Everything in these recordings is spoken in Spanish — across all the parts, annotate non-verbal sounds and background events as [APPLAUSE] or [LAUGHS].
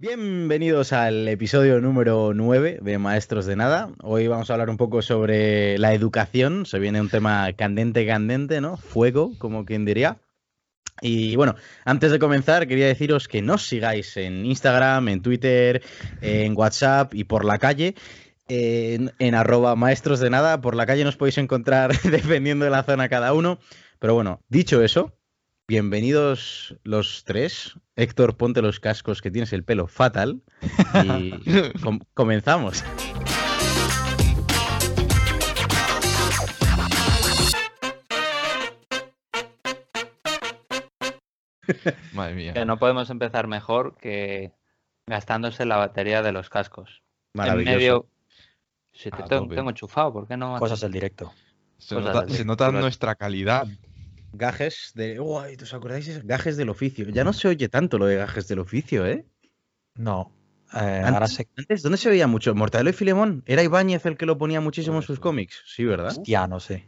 Bienvenidos al episodio número 9 de Maestros de Nada. Hoy vamos a hablar un poco sobre la educación. Se viene un tema candente, candente, ¿no? Fuego, como quien diría. Y bueno, antes de comenzar, quería deciros que nos sigáis en Instagram, en Twitter, en WhatsApp y por la calle. En, en arroba maestros de nada. Por la calle nos podéis encontrar [LAUGHS] dependiendo de la zona cada uno. Pero bueno, dicho eso, bienvenidos los tres. Héctor, ponte los cascos que tienes el pelo fatal. Y [LAUGHS] com- comenzamos. Madre mía. Que no podemos empezar mejor que gastándose la batería de los cascos. En Maravilloso. medio. Si te tengo, tengo enchufado, ¿por qué no? haces? Cosas del directo. Se cosas nota, se nuestra calidad. Gajes de. Uy, ¿os acordáis? de Gajes del oficio. Ya no se oye tanto lo de gajes del oficio, ¿eh? No. eh, ahora Antes, se. antes, ¿dónde se veía mucho? ¿Mortadelo y Filemón? ¿Era Ibáñez el que lo ponía muchísimo en sus cómics? Sí, ¿verdad? Hostia, no sé.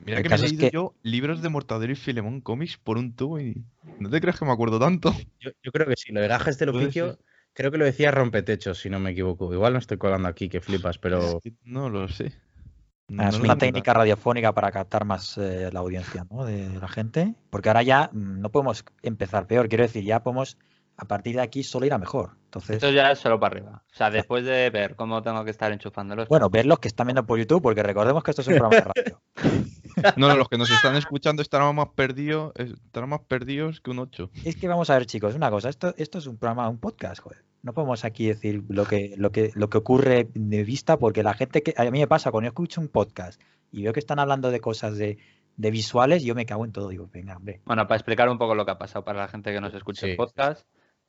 Mira El que me he leído que- yo libros de Mortadelo y Filemón cómics por un tubo y no te creas que me acuerdo tanto. Yo, yo creo que sí, lo de gajes del oficio, creo que lo decía rompetechos, si no me equivoco. Igual no estoy colando aquí, que flipas, pero Es que no lo sé. Ah, es No lo una técnica radiofónica para captar más eh, la audiencia ¿no? de la gente. Porque ahora ya mm, no podemos empezar peor. Quiero decir, ya podemos a partir de aquí solo ir a mejor. Entonces, Esto ya es solo para arriba. O sea, después de ver cómo tengo que estar enchufándolos. bueno, ver los que están viendo por YouTube, porque recordemos que esto es un programa de radio. [LAUGHS] No, no, los que nos están escuchando estarán más perdidos, estarán más perdidos que un 8. Es que vamos a ver, chicos, una cosa. Esto, esto es un programa, un podcast, joder. No podemos aquí decir lo que, lo que, lo que ocurre de vista, porque la gente que. A mí me pasa cuando yo escucho un podcast y veo que están hablando de cosas de, de visuales, yo me cago en todo. Digo, venga, hombre. Bueno, para explicar un poco lo que ha pasado para la gente que nos escucha Sí. el podcast,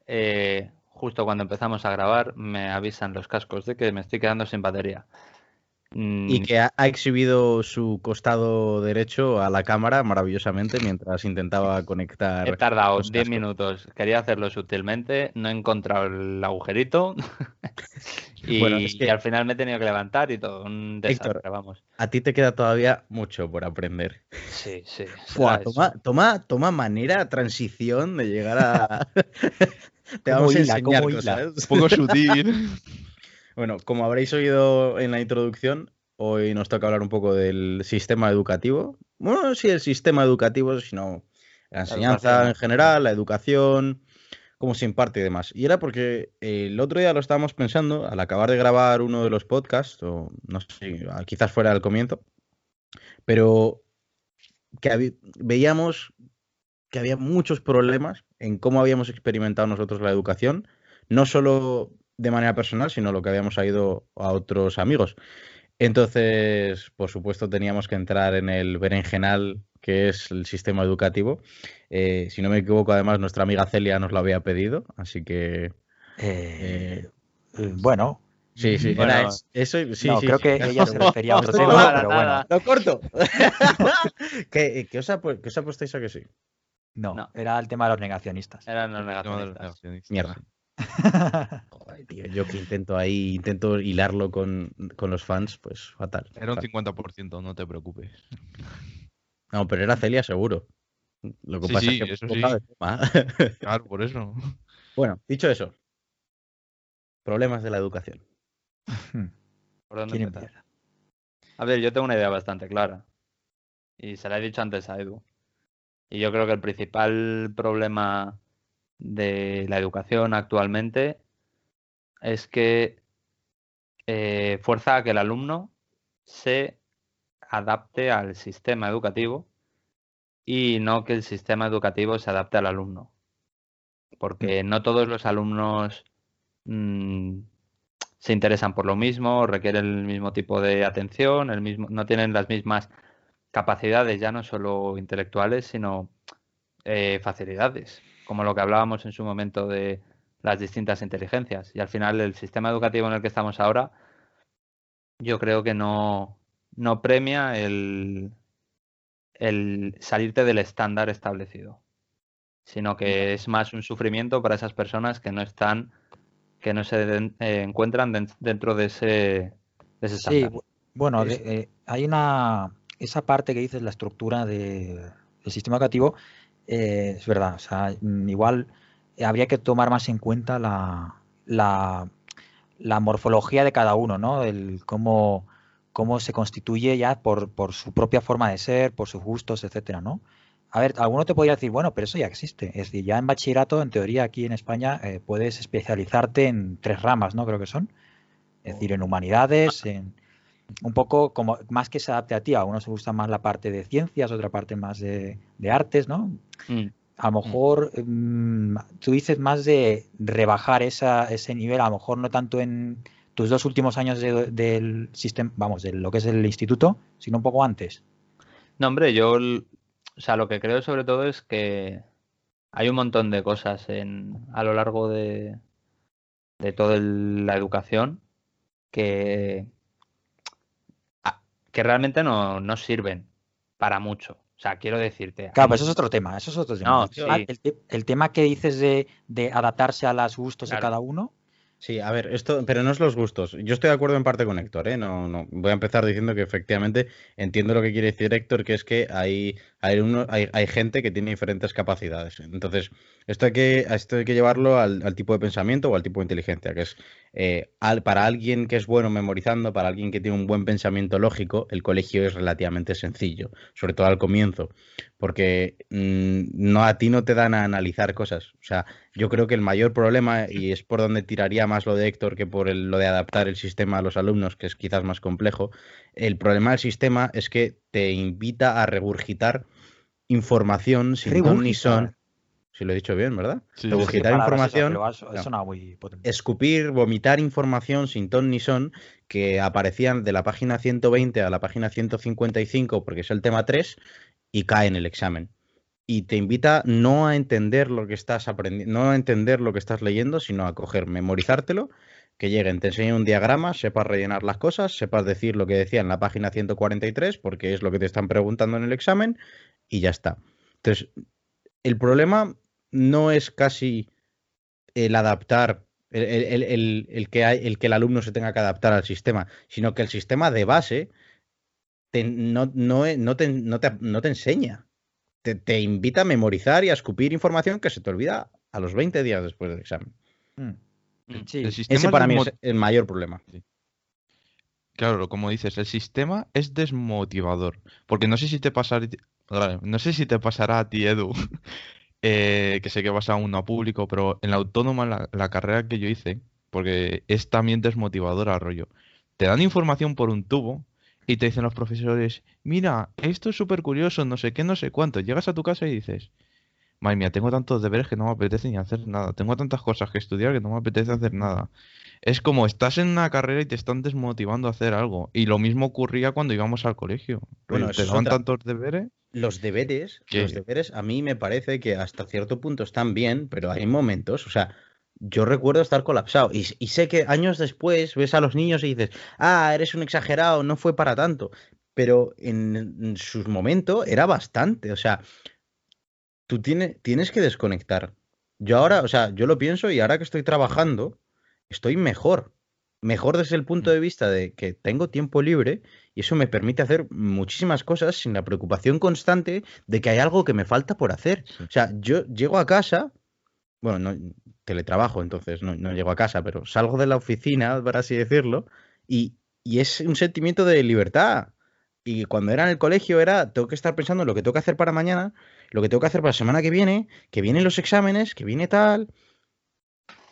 eh, justo cuando empezamos a grabar me avisan los cascos de que me estoy quedando sin batería. Mm, Y que ha, ha exhibido su costado derecho a la cámara maravillosamente mientras intentaba conectar. He tardado los 10 cascos. minutos, quería hacerlo sutilmente, no he encontrado el agujerito [LAUGHS] y, Bueno, es que- y al final me he tenido que levantar y todo, un Héctor. vamos. A ti te queda todavía mucho por aprender. Sí, sí. ¿sabes? toma, toma, toma manera, transición de llegar a. [LAUGHS] [LAUGHS] te ¿Cómo vamos a enseñar cosas. Un poco sutil. Bueno, como habréis oído en la introducción, hoy nos toca hablar un poco del sistema educativo. Bueno, no sí el sistema educativo, sino la enseñanza en general, la educación, cómo se imparte y demás. Y era porque el otro día lo estábamos pensando, al acabar de grabar uno de los podcasts, o no sé, quizás fuera al comienzo, pero que veíamos que había muchos problemas en cómo habíamos experimentado nosotros la educación, no solo de manera personal, sino lo que habíamos oído a otros amigos. Entonces, por supuesto, teníamos que entrar en el berenjenal que es el sistema educativo. Eh, si no me equivoco, además, nuestra amiga Celia nos lo había pedido, así que Eh, eh, bueno, sí, sí, Bueno, era es- eso. Sí, no, sí, creo sí. que ella se refería a otro [LAUGHS] No, tema, pero bueno. Lo corto. [LAUGHS] ¿Qué, qué os ha, pu- qué os ha puesto eso que sí? No, No. era el tema de los negacionistas. Eran los negacionistas, Mierda. [LAUGHS] sí. Joder, tío, yo que intento ahí, intento hilarlo con, con los fans, pues fatal. Era un fatal. 50%, no te preocupes. No, pero era Celia seguro. Lo que Sí, pasa sí, es que eso sí. de tema. [LAUGHS] Claro, por eso. bueno, dicho eso. Problemas de la educación. [LAUGHS] ¿Por dónde ¿Quién empezar? empieza? A ver, yo tengo una idea bastante clara. Y se la he dicho antes a Edu. Y yo creo que el principal problema de la educación actualmente es que eh, fuerza a que el alumno se adapte al sistema educativo y no que el sistema educativo se adapte al alumno. Porque no todos los alumnos mm, se interesan por lo mismo, requieren el mismo tipo de atención, el mismo, no tienen las mismas capacidades, ya no solo intelectuales, sino eh, facilidades, como lo que hablábamos en su momento de las distintas inteligencias. Y al final el sistema educativo en el que estamos ahora, yo creo que no, no premia el, el salirte del estándar establecido, sino que es más un sufrimiento para esas personas que no están, que no se den- eh, encuentran den- dentro de ese, de ese Sí, estándar. bueno, Es- de- eh, hay una. Esa parte que dices, la estructura de- del sistema educativo, eh, es verdad. O sea, mm, igual habría que tomar más en cuenta la, la, la morfología de cada uno, ¿no? El cómo, cómo se constituye ya por, por su propia forma de ser, por sus gustos, etcétera, ¿no? A ver, alguno te podría decir, bueno, pero eso ya existe. Es decir, ya en bachillerato, en teoría, aquí en España, eh, puedes especializarte en tres ramas, ¿no? Creo que son. Es decir, en humanidades, en un poco como más que se adapte a ti. A uno se gusta más la parte de ciencias, otra parte más de, de artes, ¿no? Mm. A lo mejor mm, tú dices más de rebajar esa, ese nivel, a lo mejor no tanto en tus dos últimos años de- del sistema, vamos, de lo que es el instituto, sino un poco antes. No, hombre, yo, o sea, lo que creo sobre todo es que hay un montón de cosas en, a lo largo de, de toda el- la educación que, que realmente no, no sirven para mucho. O sea, quiero decirte. Claro, pero eso es otro tema, eso es otro tema. No, El tema- sí. el, te- el tema que dices de, de adaptarse a los gustos de cada uno, Sí, a ver, esto, pero no es los gustos. Yo estoy de acuerdo en parte con Héctor, ¿eh? No, no. Voy a empezar diciendo que efectivamente entiendo lo que quiere decir Héctor, que es que hay, hay, gente que tiene diferentes capacidades. Entonces, esto hay que, esto hay que llevarlo al, tipo de pensamiento o al tipo de inteligencia, que es eh, al- para alguien que es bueno memorizando, para alguien que tiene un buen pensamiento lógico, el colegio es relativamente sencillo, sobre todo al comienzo, porque mm, no a ti no te dan a analizar cosas. O sea, yo creo que el mayor problema, y es por donde tiraría más lo de Héctor que por lo de adaptar el sistema a los alumnos, que es quizás más complejo, el problema del sistema es que te invita a regurgitar información sin ton ni son. Si lo he dicho bien, ¿verdad? Sí, sí, regurgitar información. no. muy escupir, vomitar información sin ton ni son que aparecían de la página 120 a la página 155 porque es el tema 3 y cae en el examen. Y te invita no a entender lo que estás aprendiendo, no a entender lo que estás leyendo, sino a coger, memorizártelo, que lleguen, te enseñen un diagrama, sepas rellenar las cosas, sepas decir lo que decía en la página 143, porque es lo que te están preguntando en el examen, y ya está. Entonces, el problema no es casi el adaptar, el, el- el- que el que el alumno se tenga que adaptar al sistema, sino que el sistema de base no, no, no te, no te- no te enseña. Te, te invita a memorizar y a escupir información que se te olvida a los 20 días después del examen. Mm. Sí, Ese es para mí es el mayor problema. Claro, como dices, el sistema es desmotivador. Porque no sé si te pasará, no sé si te pasará a ti, Edu, [LAUGHS] eh, que sé que vas a uno a público, pero en la autónoma, la, la carrera que yo hice, porque es también desmotivadora, rollo. Te dan información por un tubo y te dicen los profesores, mira, esto es súper curioso, no sé qué, no sé cuánto. Llegas a tu casa y dices, madre mía, tengo tantos deberes que no me apetece ni hacer nada. Tengo tantas cosas que estudiar que no me apetece hacer nada. Es como estás en una carrera y te están desmotivando a hacer algo. Y lo mismo ocurría cuando íbamos al colegio. Bueno, te otra- tantos deberes. Los deberes, ¿Qué? los deberes a mí me parece que hasta cierto punto están bien, pero hay momentos, o sea, yo recuerdo estar colapsado y, y sé que años después ves a los niños y dices, ah, eres un exagerado, no fue para tanto, pero en, en su momento era bastante, o sea, tú tiene- tienes que desconectar. Yo ahora, o sea, yo lo pienso y ahora que estoy trabajando, estoy mejor. Mejor desde el punto de vista de que tengo tiempo libre y eso me permite hacer muchísimas cosas sin la preocupación constante de que hay algo que me falta por hacer. O sea, yo llego a casa, bueno, no teletrabajo, entonces no, no llego a casa, pero salgo de la oficina, por así decirlo, y, y es un sentimiento de libertad. Y cuando era en el colegio era, tengo que estar pensando en lo que tengo que hacer para mañana, lo que tengo que hacer para la semana que viene, que vienen los exámenes, que viene tal,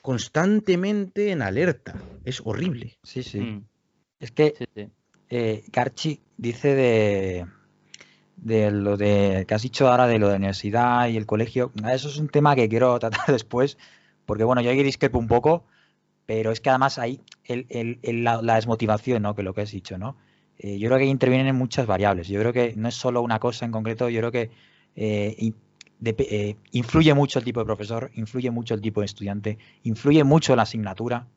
constantemente en alerta. Es horrible. Sí, sí. Mm, Es que sí, sí. eh, Garchi dice de, de lo de que has dicho ahora de lo de la universidad y el colegio. Eso es un tema que quiero tratar [LAUGHS] después, porque bueno, yo aquí discrepo un poco, pero es que además hay la, desmotivación, ¿no? Que lo que has dicho, ¿no? Eh, yo creo que intervienen muchas variables. Yo creo que no es solo una cosa en concreto, yo creo que eh, eh, influye mucho el tipo de profesor, influye mucho el tipo de estudiante, influye mucho la asignatura,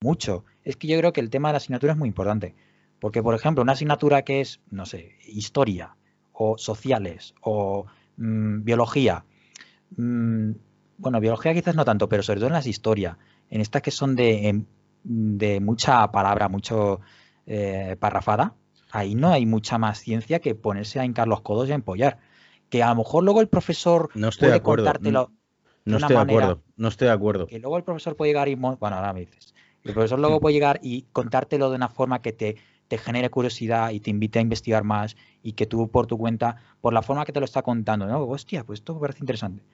mucho. Es que yo creo que el tema de la asignatura es muy importante. Porque, por ejemplo, una asignatura que es, no sé, historia o sociales o mm, biología. mm, bueno, biología quizás no tanto, pero sobre todo en las historias, en estas que son de, em, de mucha palabra, mucho eh, parrafada, ahí no hay mucha más ciencia que ponerse a hincar los codos y a empollar. Que a lo mejor luego el profesor No estoy de puede acuerdo. contártelo. No una estoy de acuerdo, no estoy de acuerdo. que luego el profesor puede llegar y, bueno, ahora me dices, el profesor luego puede llegar y contártelo de una forma que te, te genere curiosidad y te invite a investigar más y que tú por tu cuenta, por la forma que te lo está contando, ¿no? Hostia, pues esto me parece interesante.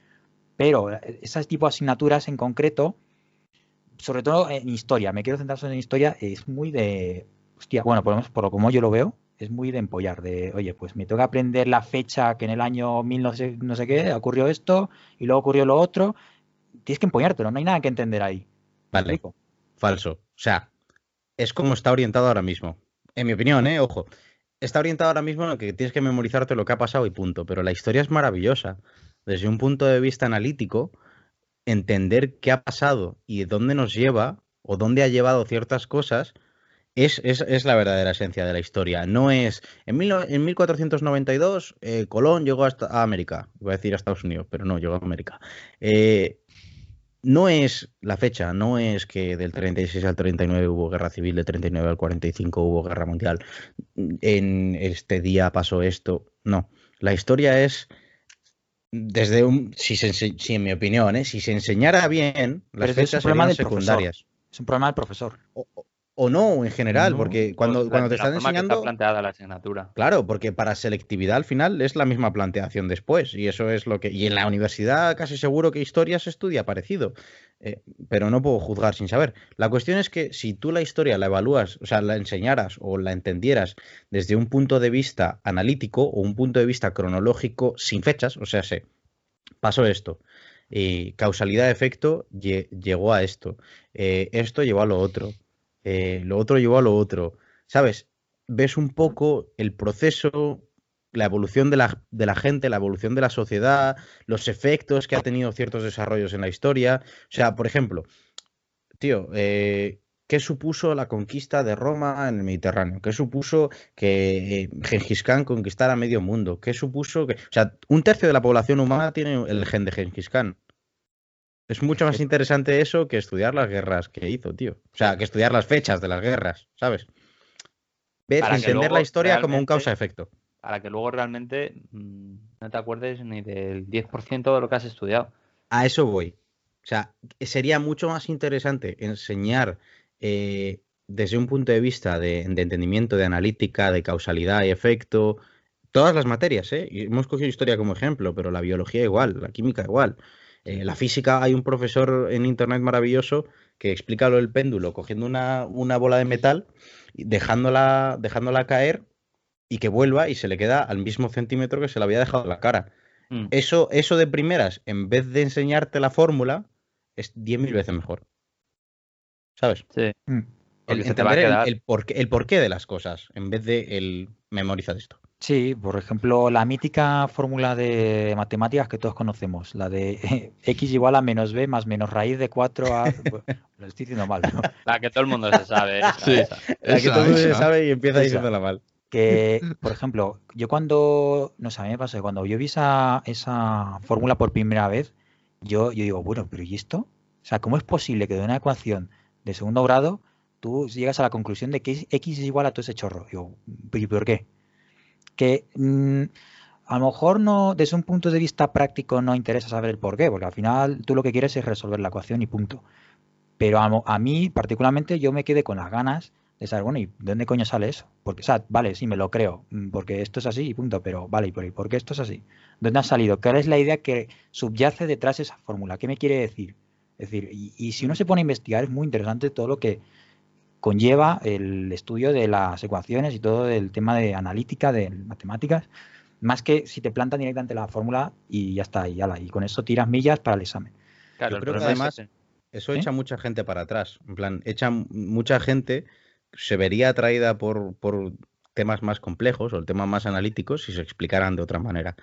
Pero eh, esas tipo de asignaturas en concreto, sobre todo en historia, me quiero centrar solo en historia, es muy de, hostia, bueno, por lo menos por lo como yo lo veo, es muy de empollar, de, oye, pues me toca aprender la fecha que en el año 1000 no sé, no sé qué ocurrió esto y luego ocurrió lo otro. Tienes que empollártelo, no hay nada que entender ahí. ¿Me Vale, falso. O sea, es como está orientado ahora mismo. En mi opinión, ¿eh? Ojo. Está orientado ahora mismo en lo que tienes que memorizarte lo que ha pasado y punto. Pero la historia es maravillosa. Desde un punto de vista analítico, entender qué ha pasado y dónde nos lleva o dónde ha llevado ciertas cosas es, es- la verdadera esencia de la historia. No es. En 1492, eh, Colón llegó hasta a América. Iba a decir a Estados Unidos, pero no, llegó a América. Eh, no es la fecha, no es que del 36 al 39 hubo guerra civil, del 39 al 45 hubo guerra mundial, en este día pasó esto. No, la historia es desde un, si, se si en mi opinión, ¿eh? si se enseñara bien, Pero las ese es un fechas problema serían del profesor. secundarias. Es un problema del profesor. O, o- no, en general, No. porque cuando, cuando te la están forma que enseñando... está planteada la asignatura. Claro, porque para selectividad al final es la misma planteación después y eso es lo que... Y en la universidad casi seguro que historia se estudia parecido, eh, pero no puedo juzgar sin saber. La cuestión es que si tú la historia la evalúas, o sea, la enseñaras o la entendieras desde un punto de vista analítico o un punto de vista cronológico sin fechas, o sea, sé, pasó esto, y causalidad-efecto lle- llegó a esto, eh, esto llevó a lo otro, eh, lo otro llevó a lo otro, ¿sabes? Ves un poco el proceso, la evolución de la, de la gente, la evolución de la sociedad, los efectos que ha tenido ciertos desarrollos en la historia. O sea, por ejemplo, tío, eh, ¿qué supuso la conquista de Roma en el Mediterráneo? ¿Qué supuso que eh, Gengis Khan conquistara medio mundo? ¿Qué supuso que... O sea, un tercio de la población humana tiene el gen de Gengis Khan. Es mucho más interesante eso que estudiar las guerras que hizo, tío. O sea, que estudiar las fechas de las guerras, ¿sabes? Ver, Para que entender luego la historia como un causa-efecto. Para que luego realmente mm, no te acuerdes ni del 10% de lo que has estudiado. A eso voy. O sea, sería mucho más interesante enseñar eh, desde un punto de vista de, de entendimiento, de analítica, de causalidad y efecto, todas las materias, ¿eh? Hemos cogido historia como ejemplo, pero la biología igual, la química igual. Eh, la física, hay un profesor en internet maravilloso que explica lo del péndulo, cogiendo una, una bola de metal, y dejándola, dejándola caer y que vuelva y se le queda al mismo centímetro que se le había dejado la cara. Mm. Eso, eso de primeras, en vez de enseñarte la fórmula, es 10.000 veces mejor. ¿Sabes? Sí. Mm. El, se te va a entender el, porqué, el porqué de las cosas, en vez de el memoriza de esto. Sí, por ejemplo, la mítica fórmula de matemáticas que todos conocemos, la de [LAUGHS] x igual a menos b más menos raíz de 4 a... [LAUGHS] Lo estoy diciendo mal, ¿no? [LAUGHS] La que todo el mundo se sabe. esa, Sí. esa. La que Esa, todo el mundo se sabe y empieza diciéndola mal. Que, por ejemplo, yo cuando, no sé, a mí me pasó, que cuando yo vi esa, esa fórmula por primera vez, yo, yo digo, bueno, pero ¿y esto? O sea, ¿cómo es posible que de una ecuación de segundo grado tú llegas a la conclusión de que x es igual a todo ese chorro? Digo, ¿y por qué? Que mm, a lo mejor no, desde un punto de vista práctico no interesa saber el por qué, porque al final tú lo que quieres es resolver la ecuación y punto. Pero a, mí, particularmente, yo me quedé con las ganas de saber, bueno, ¿y de dónde coño sale eso? Porque, o sea, vale, sí, me lo creo, mm, porque esto es así y punto, pero vale, ¿y por, y por qué esto es así? ¿Dónde ha salido? ¿Cuál es la idea que subyace detrás de esa fórmula? ¿Qué me quiere decir? Es decir, y, y si uno se pone a investigar, es muy interesante todo lo que conlleva el estudio de las ecuaciones y todo el tema de analítica, de matemáticas, más que si te plantan directamente la fórmula y ya está, y, ala, y con eso tiras millas para el examen. Claro, Yo creo que es además-. Eso echa mucha gente para atrás. En plan, echa mucha gente, se vería atraída por, por temas más complejos o temas más analíticos si se explicaran de otra manera.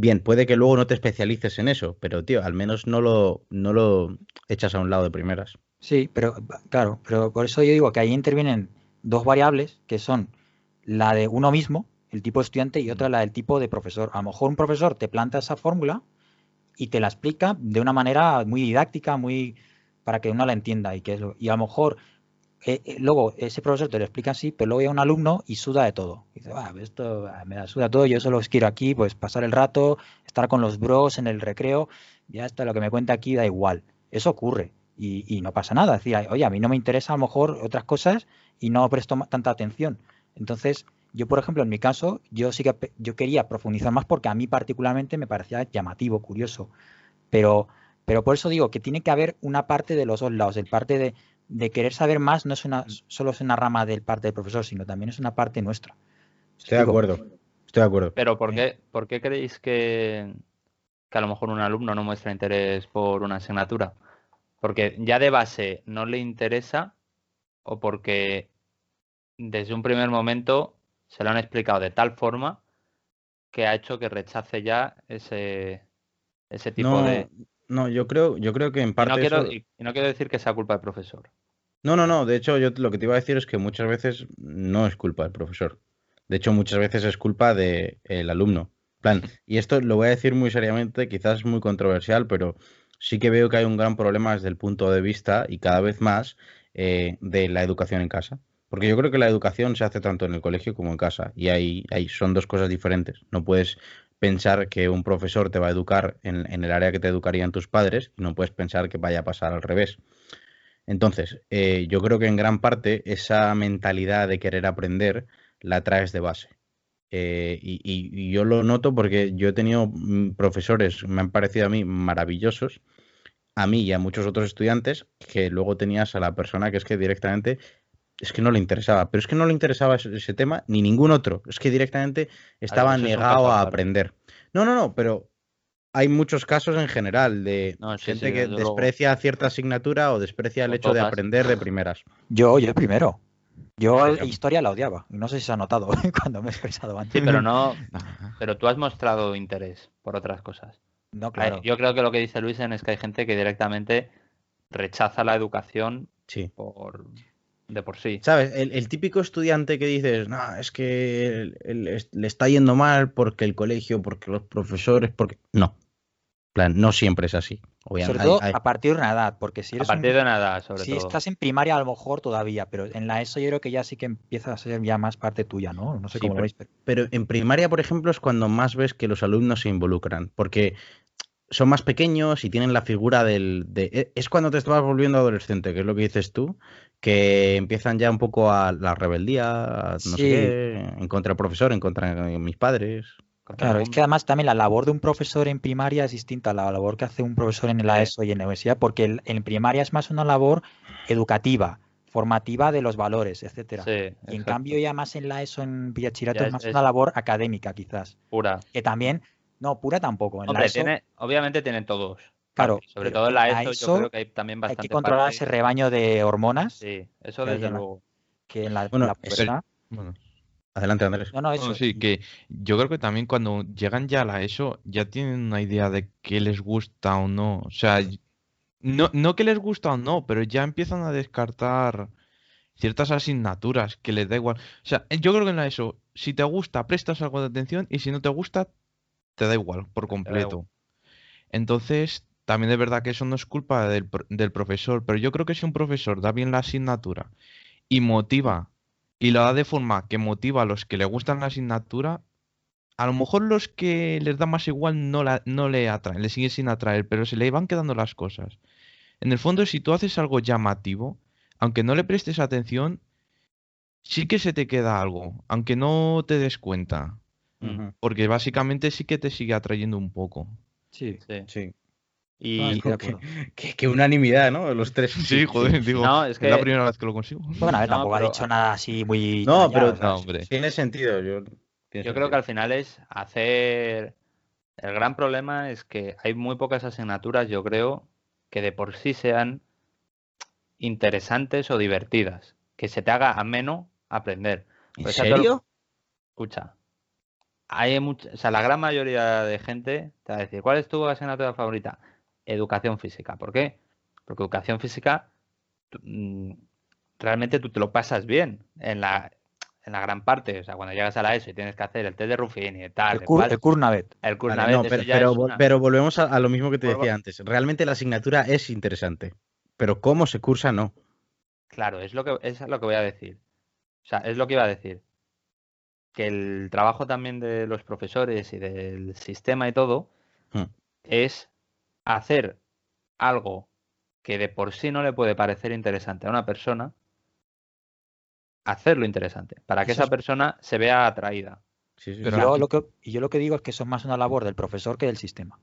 Bien, puede que luego no te especialices en eso, pero tío, al menos no lo, no lo echas a un lado de primeras. Sí, pero claro, pero por eso yo digo que ahí intervienen dos variables que son la de uno mismo, el tipo de estudiante, y otra la del tipo de profesor. A lo mejor un profesor te planta esa fórmula y te la explica de una manera muy didáctica, muy para que uno la entienda y que es lo- y a lo mejor eh, eh, luego ese profesor te lo explica así, pero luego hay un alumno y suda de todo. Dice, "Ah, esto me da suda todo, yo solo quiero aquí, pues pasar el rato, estar con los bros en el recreo, ya está, lo que me cuenta aquí da igual. Eso ocurre y, no pasa nada. Decir, oye, a mí no me interesa a lo mejor otras cosas y no presto tanta atención. Entonces, yo, por ejemplo, en mi caso, yo sí que yo quería profundizar más porque a mí particularmente me parecía llamativo, curioso. Pero, pero por eso digo que tiene que haber una parte de los dos lados. El parte de, de querer saber más no es una, solo es una rama del parte del profesor, sino también es una parte nuestra. Estoy de acuerdo. Estoy de acuerdo. Pero ¿por Sí. qué, por qué creéis que, que a lo mejor un alumno no muestra interés por una asignatura? Porque ya de base no le interesa o porque desde un primer momento se lo han explicado de tal forma que ha hecho que rechace ya ese, ese tipo No, de... no, yo creo, yo creo que en Y parte no, quiero, eso- y y no quiero decir que sea culpa del profesor. No, no, no. De hecho, yo lo que te iba a decir es que muchas veces no es culpa del profesor. De hecho, muchas veces es culpa del alumno. En plan, y esto lo voy a decir muy seriamente, quizás es muy controversial, pero sí que veo que hay un gran problema desde el punto de vista, y cada vez más, eh, de la educación en casa. Porque yo creo que la educación se hace tanto en el colegio como en casa. Y ahí, ahí son dos cosas diferentes. No puedes pensar que un profesor te va a educar en, el área que te educarían tus padres y no puedes pensar que vaya a pasar al revés. Entonces, eh, yo creo que en gran parte esa mentalidad de querer aprender la traes de base. Eh, y, y- y yo lo noto porque yo he tenido mm, profesores, me han parecido a mí maravillosos, a mí y a muchos otros estudiantes, que luego tenías a la persona que es que directamente es que no le interesaba, pero es que no le interesaba ese, ese tema ni ningún otro, es que directamente estaba eso es un negado a aprender. No, no, no, pero hay muchos casos en general de No, sí, gente sí, que luego. desprecia cierta asignatura o desprecia el O hecho de aprender de primeras. Yo, yo primero. Yo historia la odiaba. No sé si se ha notado [LAUGHS] cuando me he expresado antes. Sí, pero [LAUGHS] no, pero tú has mostrado interés por otras cosas. No, ver, claro. Yo creo que lo que dice Luisen es que hay gente que directamente rechaza la educación Sí. por de por sí. ¿Sabes? El, el típico estudiante que dices, no, es que el- el- es- le está yendo mal porque el colegio, porque los profesores, porque. No. En plan, no siempre es así. Obviamente. Sobre todo hay- hay- a partir de una edad, porque si A eres un- partir de nada, sobre si todo. estás en primaria a lo mejor todavía, pero en la ESO yo creo que ya sí que empieza a ser ya más parte tuya, ¿no? No sé Sí, cómo lo pero- veis, pero Pero en primaria, por ejemplo, es cuando más ves que los alumnos se involucran, porque son más pequeños y tienen la figura del... de- e- es cuando te estás volviendo adolescente, que es lo que dices tú, que empiezan ya un poco a la rebeldía, a no sé qué, en contra del profesor, en contra de mis padres. Claro, es que además también la labor de un profesor en primaria es distinta a la labor que hace un profesor en la. ESO y en la universidad, porque el- en primaria es más una labor educativa, formativa de los valores, etcétera. Sí, Y en cambio ya más en la ESO, en Villachirato, Ya es más es- una labor académica quizás. pura. Que también, no, pura tampoco. En la Hombre, ESO tiene, obviamente tienen todos. Claro, sobre todo en la ESO, ESO yo creo que hay también hay bastante que controlar parte- ese rebaño de hormonas Sí, eso hay desde luego. que en la, Bueno, la Bueno, Adelante, Andrés. No, no, bueno, eso. sí, que yo creo que también cuando llegan ya a la ESO ya tienen una idea de qué les gusta o no. O sea, no, no que les gusta o no, pero ya empiezan a descartar ciertas asignaturas que les da igual. O sea, yo creo que en la ESO, si te gusta, prestas algo de atención y si no te gusta, te da igual por completo. Entonces, también es verdad que eso no es culpa del, pro- del profesor, pero yo creo que si un profesor da bien la asignatura y motiva, y lo da de forma que motiva a los que le gustan la asignatura, a lo mejor los que les da más igual no, la, no le atraen, le siguen sin atraer, pero se le van quedando las cosas. En el fondo, si tú haces algo llamativo, aunque no le prestes atención, sí que se te queda algo, aunque no te des cuenta, porque básicamente sí que te sigue atrayendo un poco. Sí. Sí. Sí. Y Ah, de qué, qué unanimidad, ¿no? Los tres. Sí, joder, [LAUGHS] digo, No, es es la que- primera vez que lo consigo. Bueno, a ver, No, tampoco ha dicho nada así muy. No, pero No, hombre. tiene sentido. Yo, tiene Yo creo que al final es hacer. El gran problema es que hay muy pocas asignaturas, yo creo, que de por sí sean interesantes o divertidas. Que se te haga ameno aprender. ¿En Pues, serio? Escucha. Hay mucha, o sea, la gran mayoría de gente te va a decir, ¿cuál es tu asignatura favorita? Educación física. ¿Por qué? Porque educación física mm, realmente tú te lo pasas bien en la, en la gran parte. O sea, cuando llegas a la ESO y tienes que hacer el test de Ruffini y tal, el, cur, el Kurnavet. el Vale, Kuznavet, no, pero, pero, una- volvemos a, a lo mismo que te decía antes. Realmente la asignatura es interesante, pero cómo se cursa no. Claro, es lo que es lo que voy a decir. O sea, es lo que iba a decir. Que el trabajo también de los profesores y del sistema y todo Hmm. es hacer algo que de por sí no le puede parecer interesante a una persona, hacerlo interesante, para que Eso esa es- persona se vea atraída. Sí, sí, Y Pero sí. yo, aquí- lo que, y yo lo que digo es que eso es más una labor del profesor que del sistema.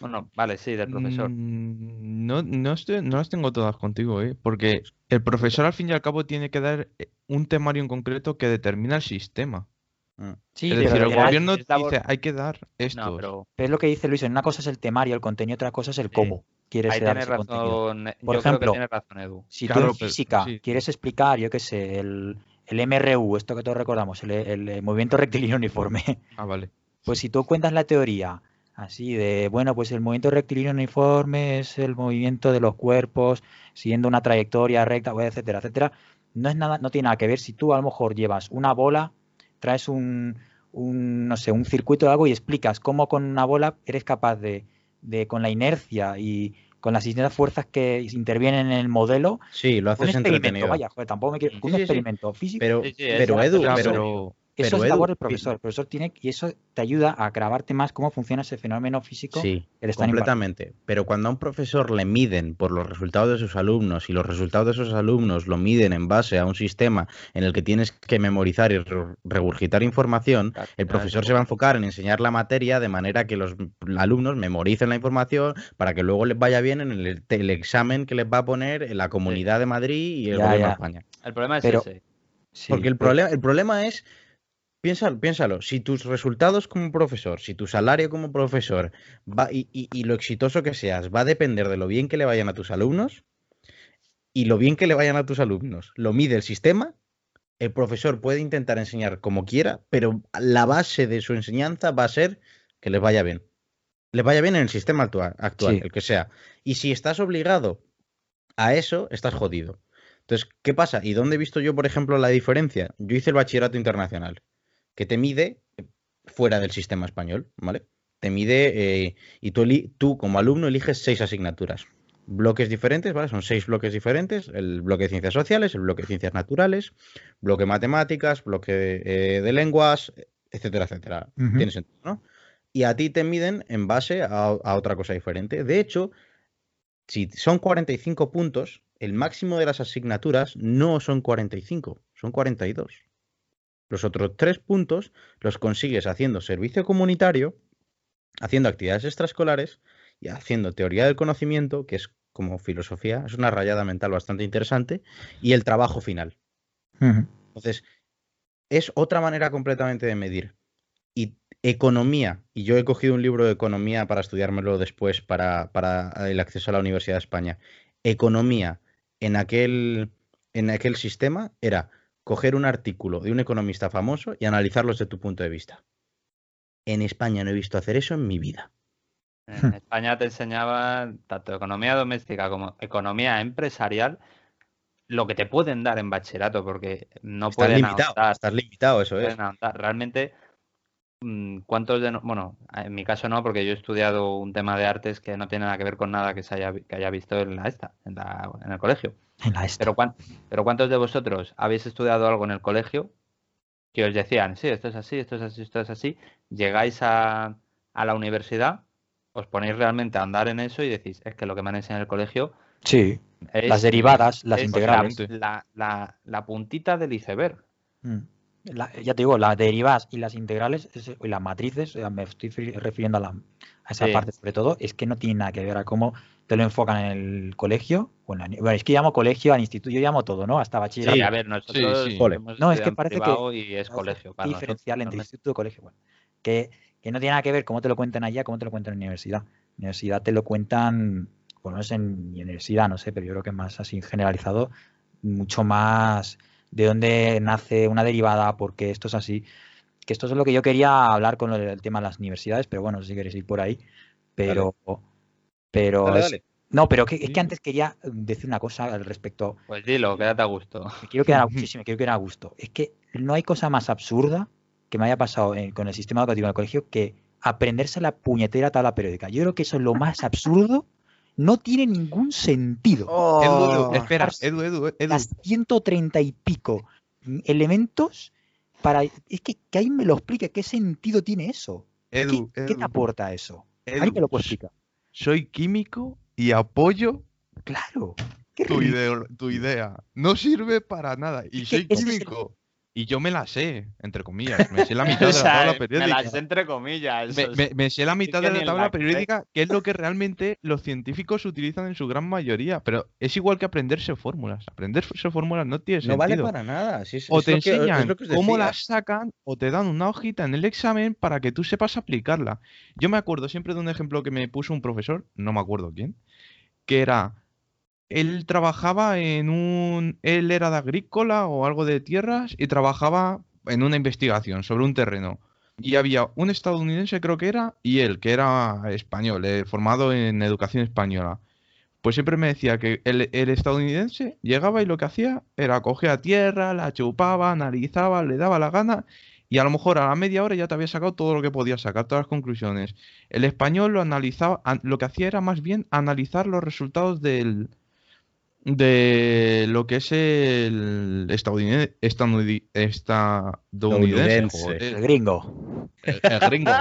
Bueno, vale, sí, del profesor. Mm, No, no, estoy, no las tengo todas contigo, ¿eh? Porque el profesor al fin y al cabo tiene que dar eh, un temario en concreto que determina el sistema. Mm. Sí, es pero decir, el gobierno es labor- dice hay que dar esto. No, pero pero es lo que dice Luis, en una cosa es el temario, el contenido, otra cosa es el cómo quieres ahí dar ese razón. eh, Por yo ejemplo, creo que tienes razón, Edu. Si tú Claro, en pero- física sí. quieres explicar, yo qué sé, el, el MRU, esto que todos recordamos, el, el, movimiento rectilíneo uniforme, Ah, vale. [LAUGHS] pues si tú cuentas la teoría así de, bueno, pues el movimiento rectilíneo uniforme es el movimiento de los cuerpos siguiendo una trayectoria recta, etcétera, etcétera, no es nada, no tiene nada que ver si tú a lo mejor llevas una bola, traes un, un no sé, un circuito de algo y explicas cómo con una bola eres capaz de, de con la inercia y con las distintas fuerzas que intervienen en el modelo, Sí, lo un haces experimento, entretenido. vaya, joder, tampoco me quiero, un Sí, sí, sí. experimento físico, Pero, Sí, sí, es pero una Edu, pero- eso pero es labor del profesor, el profesor tiene, y eso te ayuda a grabarte más cómo funciona ese fenómeno físico Sí, que completamente. Pero cuando a un profesor le miden por los resultados de sus alumnos y los resultados de esos alumnos lo miden en base a un sistema en el que tienes que memorizar y re- regurgitar información, Claro, el profesor es se va a enfocar en enseñar la materia de manera que los alumnos memoricen la información para que luego les vaya bien en el, el examen que les va a poner en la Comunidad de Madrid y el Ya, gobierno ya. de España. El problema es Pero- ese. Sí, Porque el pero- problema, el problema es, piénsalo, piénsalo, si tus resultados como profesor, si tu salario como profesor va, y, y- y lo exitoso que seas va a depender de lo bien que le vayan a tus alumnos, y lo bien que le vayan a tus alumnos lo mide el sistema, el profesor puede intentar enseñar como quiera, pero la base de su enseñanza va a ser que les vaya bien. Les vaya bien en el sistema actual, actual Sí. el que sea. Y si estás obligado a eso, estás jodido. Entonces, ¿qué pasa? ¿Y dónde he visto yo, por ejemplo, la diferencia? Yo hice el bachillerato internacional, que te mide fuera del sistema español, ¿vale? Te mide eh, y tú, tú como alumno eliges seis asignaturas. Bloques diferentes, ¿vale? Son seis bloques diferentes. El bloque de ciencias sociales, el bloque de ciencias naturales, bloque de matemáticas, bloque eh, de lenguas, etcétera, etcétera. Ujú. Tiene sentido, ¿no? Y a ti te miden en base a, a otra cosa diferente. De hecho, si son 45 puntos, el máximo de las asignaturas no son 45, son 42. Los otros tres puntos los consigues haciendo servicio comunitario, haciendo actividades extraescolares y haciendo teoría del conocimiento, que es como filosofía, es una rayada mental bastante interesante, y el trabajo final. Entonces, es otra manera completamente de medir. Y economía, y yo he cogido un libro de economía para estudiármelo después para, para el acceso a la Universidad de España. Economía en aquel, en aquel sistema era coger un artículo de un economista famoso y analizarlo desde tu punto de vista. En España no he visto hacer eso en mi vida. En España te enseñaba tanto economía doméstica como economía empresarial, lo que te pueden dar en bachillerato, porque no Estás pueden limitado, ahondar, estás limitado, eso es. Realmente, mm, ¿cuántos de no- bueno, en mi caso no, porque yo he estudiado un tema de artes que no tiene nada que ver con nada que se haya, que haya visto en la esta, en, la- en el colegio. En la esta. Pero, cuán- pero ¿cuántos de vosotros habéis estudiado algo en el colegio que os decían, sí, esto es así, esto es así, esto es así? Llegáis a, a la universidad, os ponéis realmente a andar en eso y decís, es que lo que me han enseñado en el colegio Sí, es, las derivadas, las es integrales. La, la, la puntita del iceberg. Mm. La- ya te digo, las derivadas y las integrales es- y las matrices, me estoy refiriendo a, la, a esa Sí. parte sobre todo, es que no tiene nada que ver a cómo te lo enfocan en el colegio. La bueno, es que llamo colegio al instituto, yo llamo todo, ¿no? Hasta bachillerato. Sí, a ver, nosotros sí. Hemos No, es que parece que- y es No, colegio. hay para que nosotros, diferenciar entre instituto y colegio. Bueno, que, que no tiene nada que ver cómo te lo cuentan allá, cómo te lo cuentan en la universidad. En la universidad te lo cuentan, bueno, no es en mi universidad, no sé, pero yo creo que es más así generalizado, mucho más de dónde nace una derivada, porque esto es así. Que esto es lo que yo quería hablar con el, el tema de las universidades, pero bueno, si queréis ir por ahí. Pero, pero Dale, es- dale. no, pero que, es que antes quería decir una cosa al respecto. Pues dilo, quédate a gusto. Me quiero quedar a, [LAUGHS] sí, sí, me quiero quedar a gusto. Es que no hay cosa más absurda que me haya pasado en- con el sistema educativo en el colegio que aprenderse la puñetera tabla periódica. Yo creo que eso es lo más absurdo no tiene ningún sentido. Oh. Edu, espera, Edu, Edu, Edu. Las 130 y pico elementos para... Es que, que alguien me lo explique, ¿qué sentido tiene eso? ¿Qué, Edu, qué te aporta eso? Edu, ¿Alguien me lo puede explicar? Soy químico y apoyo Claro. Tu idea, tu idea. No sirve para nada. Y soy químico. Y yo me la sé, entre comillas. Me sé la mitad [LAUGHS] O de la tabla me periódica. las entre comillas. Me, sé la mitad de la tabla la periódica, que es lo que realmente los científicos utilizan en su gran mayoría. Pero es igual que aprenderse fórmulas. Aprenderse fórmulas no tiene No sentido. vale para nada. si es- O es te lo que- es enseñan lo que os cómo las sacan o te dan una hojita en el examen para que tú sepas aplicarla. Yo me acuerdo siempre de un ejemplo que me puso un profesor, no me acuerdo quién, que era, él trabajaba en un, él era de agrícola o algo de tierras y trabajaba en una investigación sobre un terreno. Y había un estadounidense, creo que era, y él, que era español, eh, formado en educación española. Pues siempre me decía que el, estadounidense llegaba y lo que hacía era cogía tierra, la chupaba, analizaba, le daba la gana y a lo mejor a la media hora ya te había sacado todo lo que podía sacar, todas las conclusiones. El español lo analizaba, an- lo que hacía era más bien analizar los resultados del de lo que es el estadounidense, Estadounidense. joder, El gringo. el- el gringo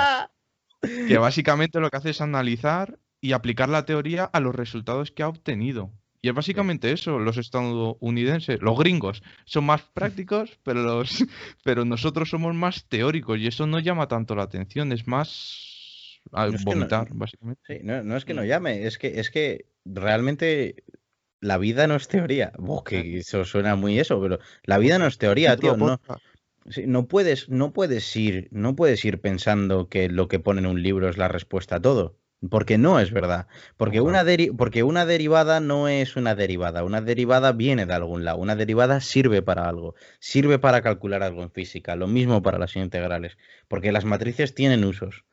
[LAUGHS] que básicamente lo que hace es analizar y aplicar la teoría a los resultados que ha obtenido. Y es básicamente eso, los estadounidenses, los gringos son más prácticos, [LAUGHS] pero los pero nosotros somos más teóricos y eso no llama tanto la atención, es más a No, es que no- vomitar, básicamente. Sí, no, no es que no Mm. llame, es que, es que realmente la vida no es teoría. Buah, que eso suena muy eso, pero la vida no es teoría, tío. No, no puedes, no puedes ir, no puedes ir pensando que lo que pone en un libro es la respuesta a todo. Porque no es verdad. Porque una, deri- porque una derivada no es una derivada. Una derivada viene de algún lado. Una derivada sirve para algo. Sirve para calcular algo en física. Lo mismo para las integrales. Porque las matrices tienen usos.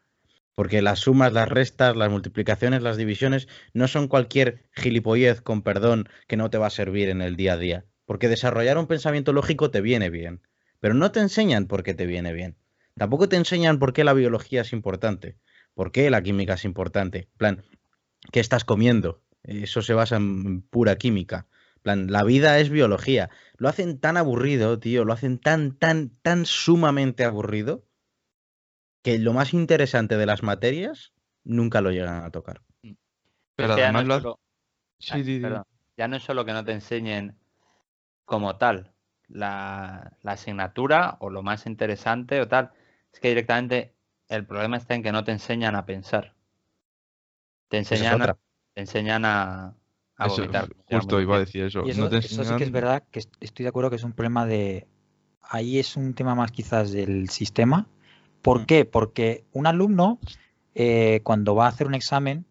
Porque las sumas, las restas, las multiplicaciones, las divisiones no son cualquier gilipollez, con perdón, que no te va a servir en el día a día. Porque desarrollar un pensamiento lógico te viene bien. Pero no te enseñan por qué te viene bien. Tampoco te enseñan por qué la biología es importante. ¿Por qué la química es importante? Plan, ¿qué estás comiendo? Eso se basa en pura química. Plan, la vida es biología. Lo hacen tan aburrido, tío, lo hacen tan, tan, tan sumamente aburrido que lo más interesante de las materias nunca lo llegan a tocar. Pero Es que ya no además lo solo- Sí. Ya no es solo que no te enseñen como tal la, la asignatura o lo más interesante o tal, es que directamente el problema está en que no te enseñan a pensar. Te enseñan, a, te enseñan a, a eso, vomitar. justo iba a decir eso. Y eso, no te eso sí que es verdad que est- estoy de acuerdo que es un problema de... Ahí es un tema más quizás del sistema. ¿Por qué? Porque un alumno eh, cuando va a hacer un examen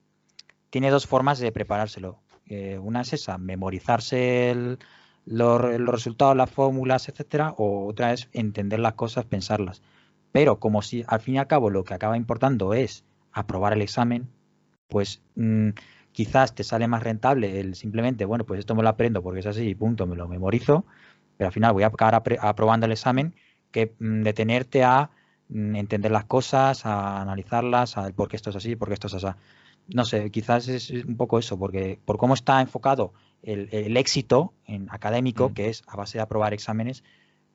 tiene dos formas de preparárselo. Eh, una es esa, memorizarse el- los, re- los resultados, las fórmulas, etcétera, o otra es entender las cosas, pensarlas. Pero como si al fin y al cabo lo que acaba importando es aprobar el examen, pues mm, quizás te sale más rentable el simplemente, bueno, pues esto me lo aprendo porque es así y punto, me lo memorizo, pero al final voy a acabar apre- aprobando el examen que mm, detenerte a entender las cosas, a analizarlas, a el por qué esto es así, por qué esto es así. No sé, quizás es un poco eso, porque por cómo está enfocado el, el éxito en académico, Mm. que es a base de aprobar exámenes,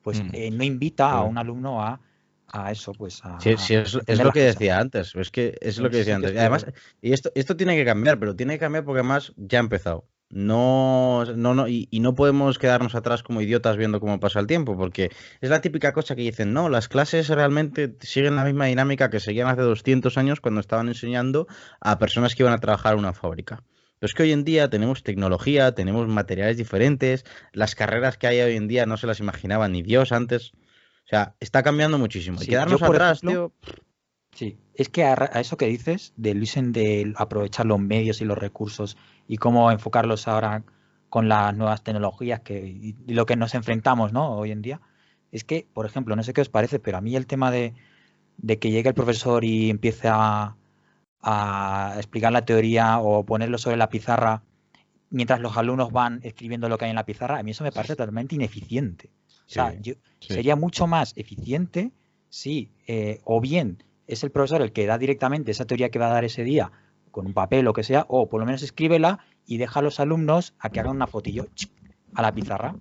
pues Mm. eh, no invita a un alumno a, a eso, pues a, Sí, sí, a es, lo que cosas. decía antes. Es que es lo que decía sí que antes. de además, y esto, esto tiene que cambiar, pero tiene que cambiar porque además ya ha empezado. No, no, no, y, y no podemos quedarnos atrás como idiotas viendo cómo pasa el tiempo, porque es la típica cosa que dicen, no, las clases realmente siguen la misma dinámica que seguían hace 200 años cuando estaban enseñando a personas que iban a trabajar en una fábrica. Pero es que hoy en día tenemos tecnología, tenemos materiales diferentes, las carreras que hay hoy en día no se las imaginaba ni Dios antes. O sea, está cambiando muchísimo. Y quedarnos por atrás, ejemplo, tío. Sí, es que a, eso que dices, de Luisen, de aprovechar los medios y los recursos y cómo enfocarlos ahora con las nuevas tecnologías que, y, y lo que nos enfrentamos, ¿no? Hoy en día, es que, por ejemplo, no sé qué os parece, pero a mí el tema de, de que llegue el profesor y empiece a, a explicar la teoría o ponerlo sobre la pizarra mientras los alumnos van escribiendo lo que hay en la pizarra, a mí eso me parece totalmente ineficiente. O sea, Sí, yo, sí. sería mucho más eficiente si, eh, o bien es el profesor el que da directamente esa teoría que va a dar ese día con un papel o que sea, o por lo menos escríbela y deja a los alumnos a que hagan una fotillo a la pizarra.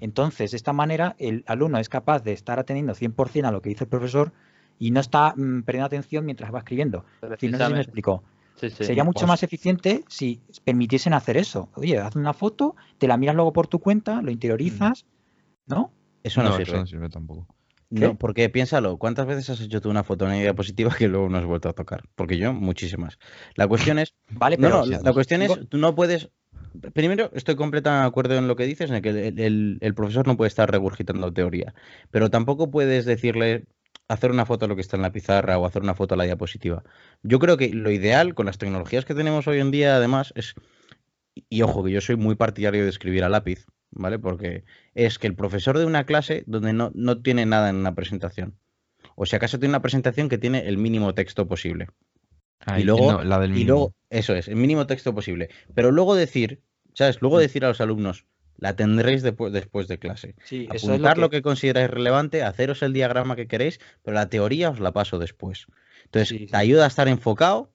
Entonces, de esta manera, el alumno es capaz de estar atendiendo 100% a lo que dice el profesor y no está mm, perdiendo atención mientras va escribiendo. Si no sé si me explico. Sí, sí. Sería mucho Pues- más eficiente si permitiesen hacer eso. Oye, haz una foto, te la miras luego por tu cuenta, lo interiorizas, ¿no? Eso no, no, sirve. eso no sirve tampoco. No, porque piénsalo, ¿cuántas veces has hecho tú una foto en una diapositiva que luego no has vuelto a tocar? Porque yo, muchísimas. La cuestión es, [LAUGHS] Vale, no, pero no, la, la cuestión es, tú no puedes, primero estoy completamente de acuerdo en lo que dices, en que el, el- el profesor no puede estar regurgitando teoría, pero tampoco puedes decirle hacer una foto a lo que está en la pizarra o hacer una foto a la diapositiva. Yo creo que lo ideal con las tecnologías que tenemos hoy en día, además, es, y ojo, que yo soy muy partidario de escribir a lápiz, ¿vale? Porque es que el profesor de una clase donde no, no tiene nada en una presentación. O si acaso tiene una presentación que tiene el mínimo texto posible. Ahí, y luego, no, la del y luego, eso es, el mínimo texto posible. Pero luego decir, ¿sabes? Luego Mm. decir a los alumnos, la tendréis depu- después de clase. sí, eso es Apuntar lo lo que, que consideráis relevante, haceros el diagrama que queréis, pero la teoría os la paso después. Entonces, Sí, sí. te ayuda a estar enfocado.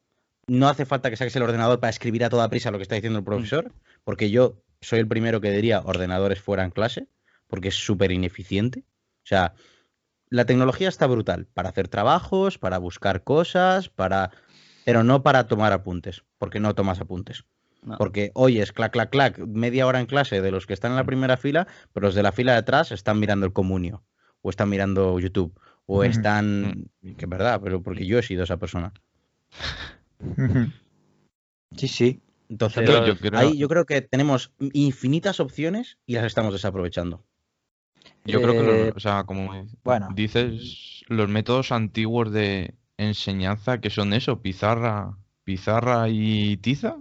No hace falta que saques el ordenador para escribir a toda prisa lo que está diciendo el Mm. profesor, porque yo soy el primero que diría ordenadores fuera en clase, porque es súper ineficiente. O sea, la tecnología está brutal para hacer trabajos, para buscar cosas, para pero no para tomar apuntes, porque no tomas apuntes. No. Porque oyes clac, clac, clac, media hora en clase de los que están en la primera fila, pero los de la fila de atrás están mirando el comunio, o están mirando YouTube, o están. Que es verdad, pero porque yo he sido esa persona. [LAUGHS] Sí, sí. Entonces, Pero yo creo, ahí yo creo que tenemos infinitas opciones y las estamos desaprovechando. yo creo que, los- Eh, o sea, como bueno. dices, los métodos antiguos de enseñanza, que son eso, pizarra, pizarra y tiza,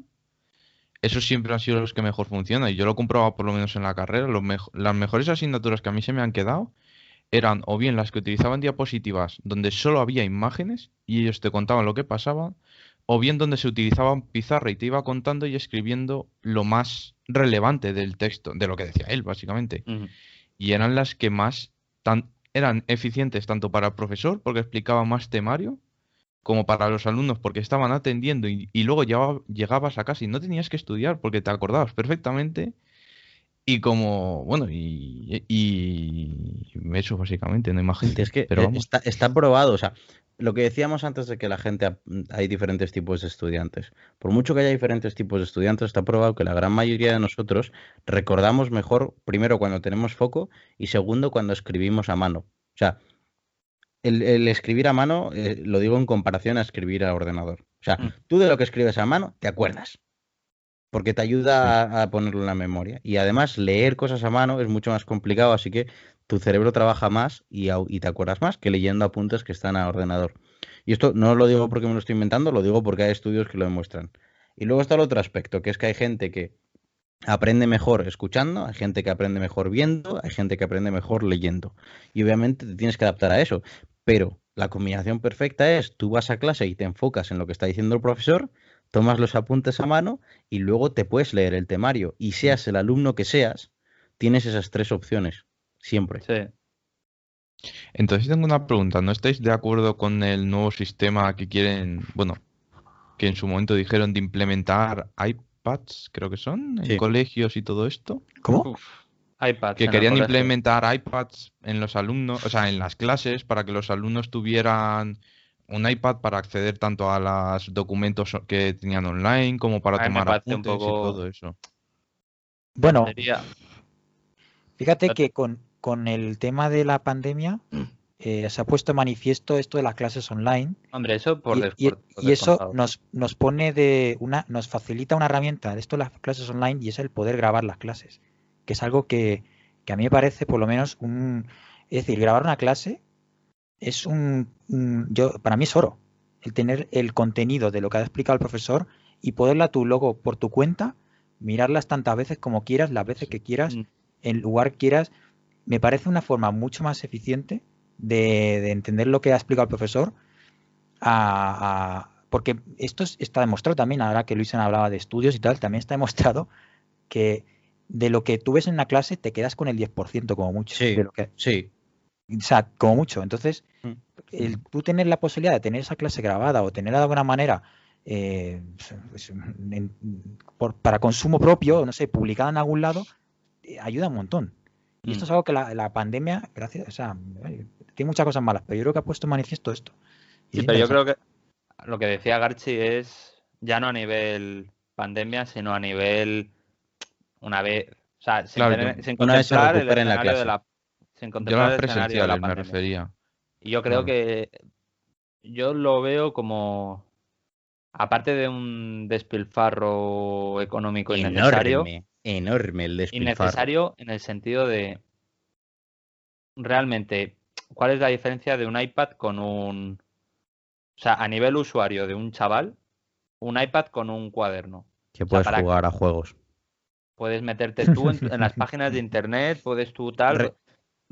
esos siempre han sido los que mejor funcionan. Y yo lo he comprobado por lo menos en la carrera. Los mejo- las mejores asignaturas que a mí se me han quedado eran o bien las que utilizaban diapositivas donde solo había imágenes y ellos te contaban lo que pasaba, o bien donde se utilizaban pizarra y te iba contando y escribiendo lo más relevante del texto, de lo que decía él, básicamente. Y eran las que más tan, eran eficientes tanto para el profesor, porque explicaba más temario, como para los alumnos, porque estaban atendiendo y, y luego llegaba- llegabas a casa y no tenías que estudiar porque te acordabas perfectamente. Y como, bueno, y, y eso básicamente, no imagínate. Es que Pero eh, vamos. está, está probado, o sea, lo que decíamos antes de que la gente, hay diferentes tipos de estudiantes. Por mucho que haya diferentes tipos de estudiantes, está probado que la gran mayoría de nosotros recordamos mejor, primero, cuando tenemos foco y segundo, cuando escribimos a mano. O sea, el, el escribir a mano, eh, lo digo en comparación a escribir a ordenador. O sea, Mm. tú de lo que escribes a mano, te acuerdas. Porque te ayuda a, a ponerlo en la memoria. Y además, leer cosas a mano es mucho más complicado, así que tu cerebro trabaja más y, y te acuerdas más que leyendo apuntes que están a ordenador. Y esto no lo digo porque me lo estoy inventando, lo digo porque hay estudios que lo demuestran. Y luego está el otro aspecto, que es que hay gente que aprende mejor escuchando, hay gente que aprende mejor viendo, hay gente que aprende mejor leyendo. Y obviamente te tienes que adaptar a eso. Pero la combinación perfecta es, tú vas a clase y te enfocas en lo que está diciendo el profesor, tomas los apuntes a mano y luego te puedes leer el temario. Y seas el alumno que seas, tienes esas tres opciones. Siempre. Sí. Entonces tengo una pregunta. ¿No estáis de acuerdo con el nuevo sistema que quieren, bueno, que en su momento dijeron de implementar iPads, creo que son, en Sí. colegios y todo esto? ¿Cómo? Uf, iPads Que querían implementar iPads en los alumnos, o sea, en las clases, para que los alumnos tuvieran un iPad para acceder tanto a los documentos que tenían online como para A tomar un apuntes y todo eso. Bueno, fíjate que con, con el tema de la pandemia eh, se ha puesto manifiesto esto de las clases online Hombre, eso por, y, y- por- por y eso nos, nos pone de una, nos facilita una herramienta de esto de las clases online y es el poder grabar las clases, que es algo que, que a mí me parece por lo menos un, es decir, grabar una clase es un, yo para mí es oro, el tener el contenido de lo que ha explicado el profesor y poderla tú luego por tu cuenta mirarlas tantas veces como quieras, las veces que quieras, Mm. en lugar quieras, me parece una forma mucho más eficiente de, de entender lo que ha explicado el profesor. a- a- porque esto es- está demostrado también, ahora que Luisa hablaba de estudios y tal, también está demostrado que de lo que tú ves en una clase te quedas con el 10% como mucho. Sí. de lo que- Sí. O sea, como mucho. Entonces, Mm. el tú tener la posibilidad de tener esa clase grabada o tenerla de alguna manera eh, pues, en- por- para consumo propio, no sé, publicada en algún lado, eh, ayuda un montón. Y esto Mm. es algo que la, la pandemia, gracias, o sea, tiene muchas cosas malas, pero yo creo que ha puesto en manifiesto esto. Y Sí, es pero yo creo que lo que decía Garchi es ya no a nivel pandemia, sino a nivel una vez, o sea, sin, Claro, tener- sin una vez se contemplar el en la escenario de clase. la sin Yo contemplar las el escenario de la me pandemia. refería. Y yo creo Claro. que yo lo veo como aparte de un despilfarro económico innecesario, Enorme, enorme el despilfarro. innecesario en el sentido de realmente cuál es la diferencia de un iPad con un o sea, a nivel usuario de un chaval, un iPad con un cuaderno. Que puedes jugar a juegos. Puedes meterte tú en, en las páginas de [LAUGHS] internet, puedes tú tal. Re-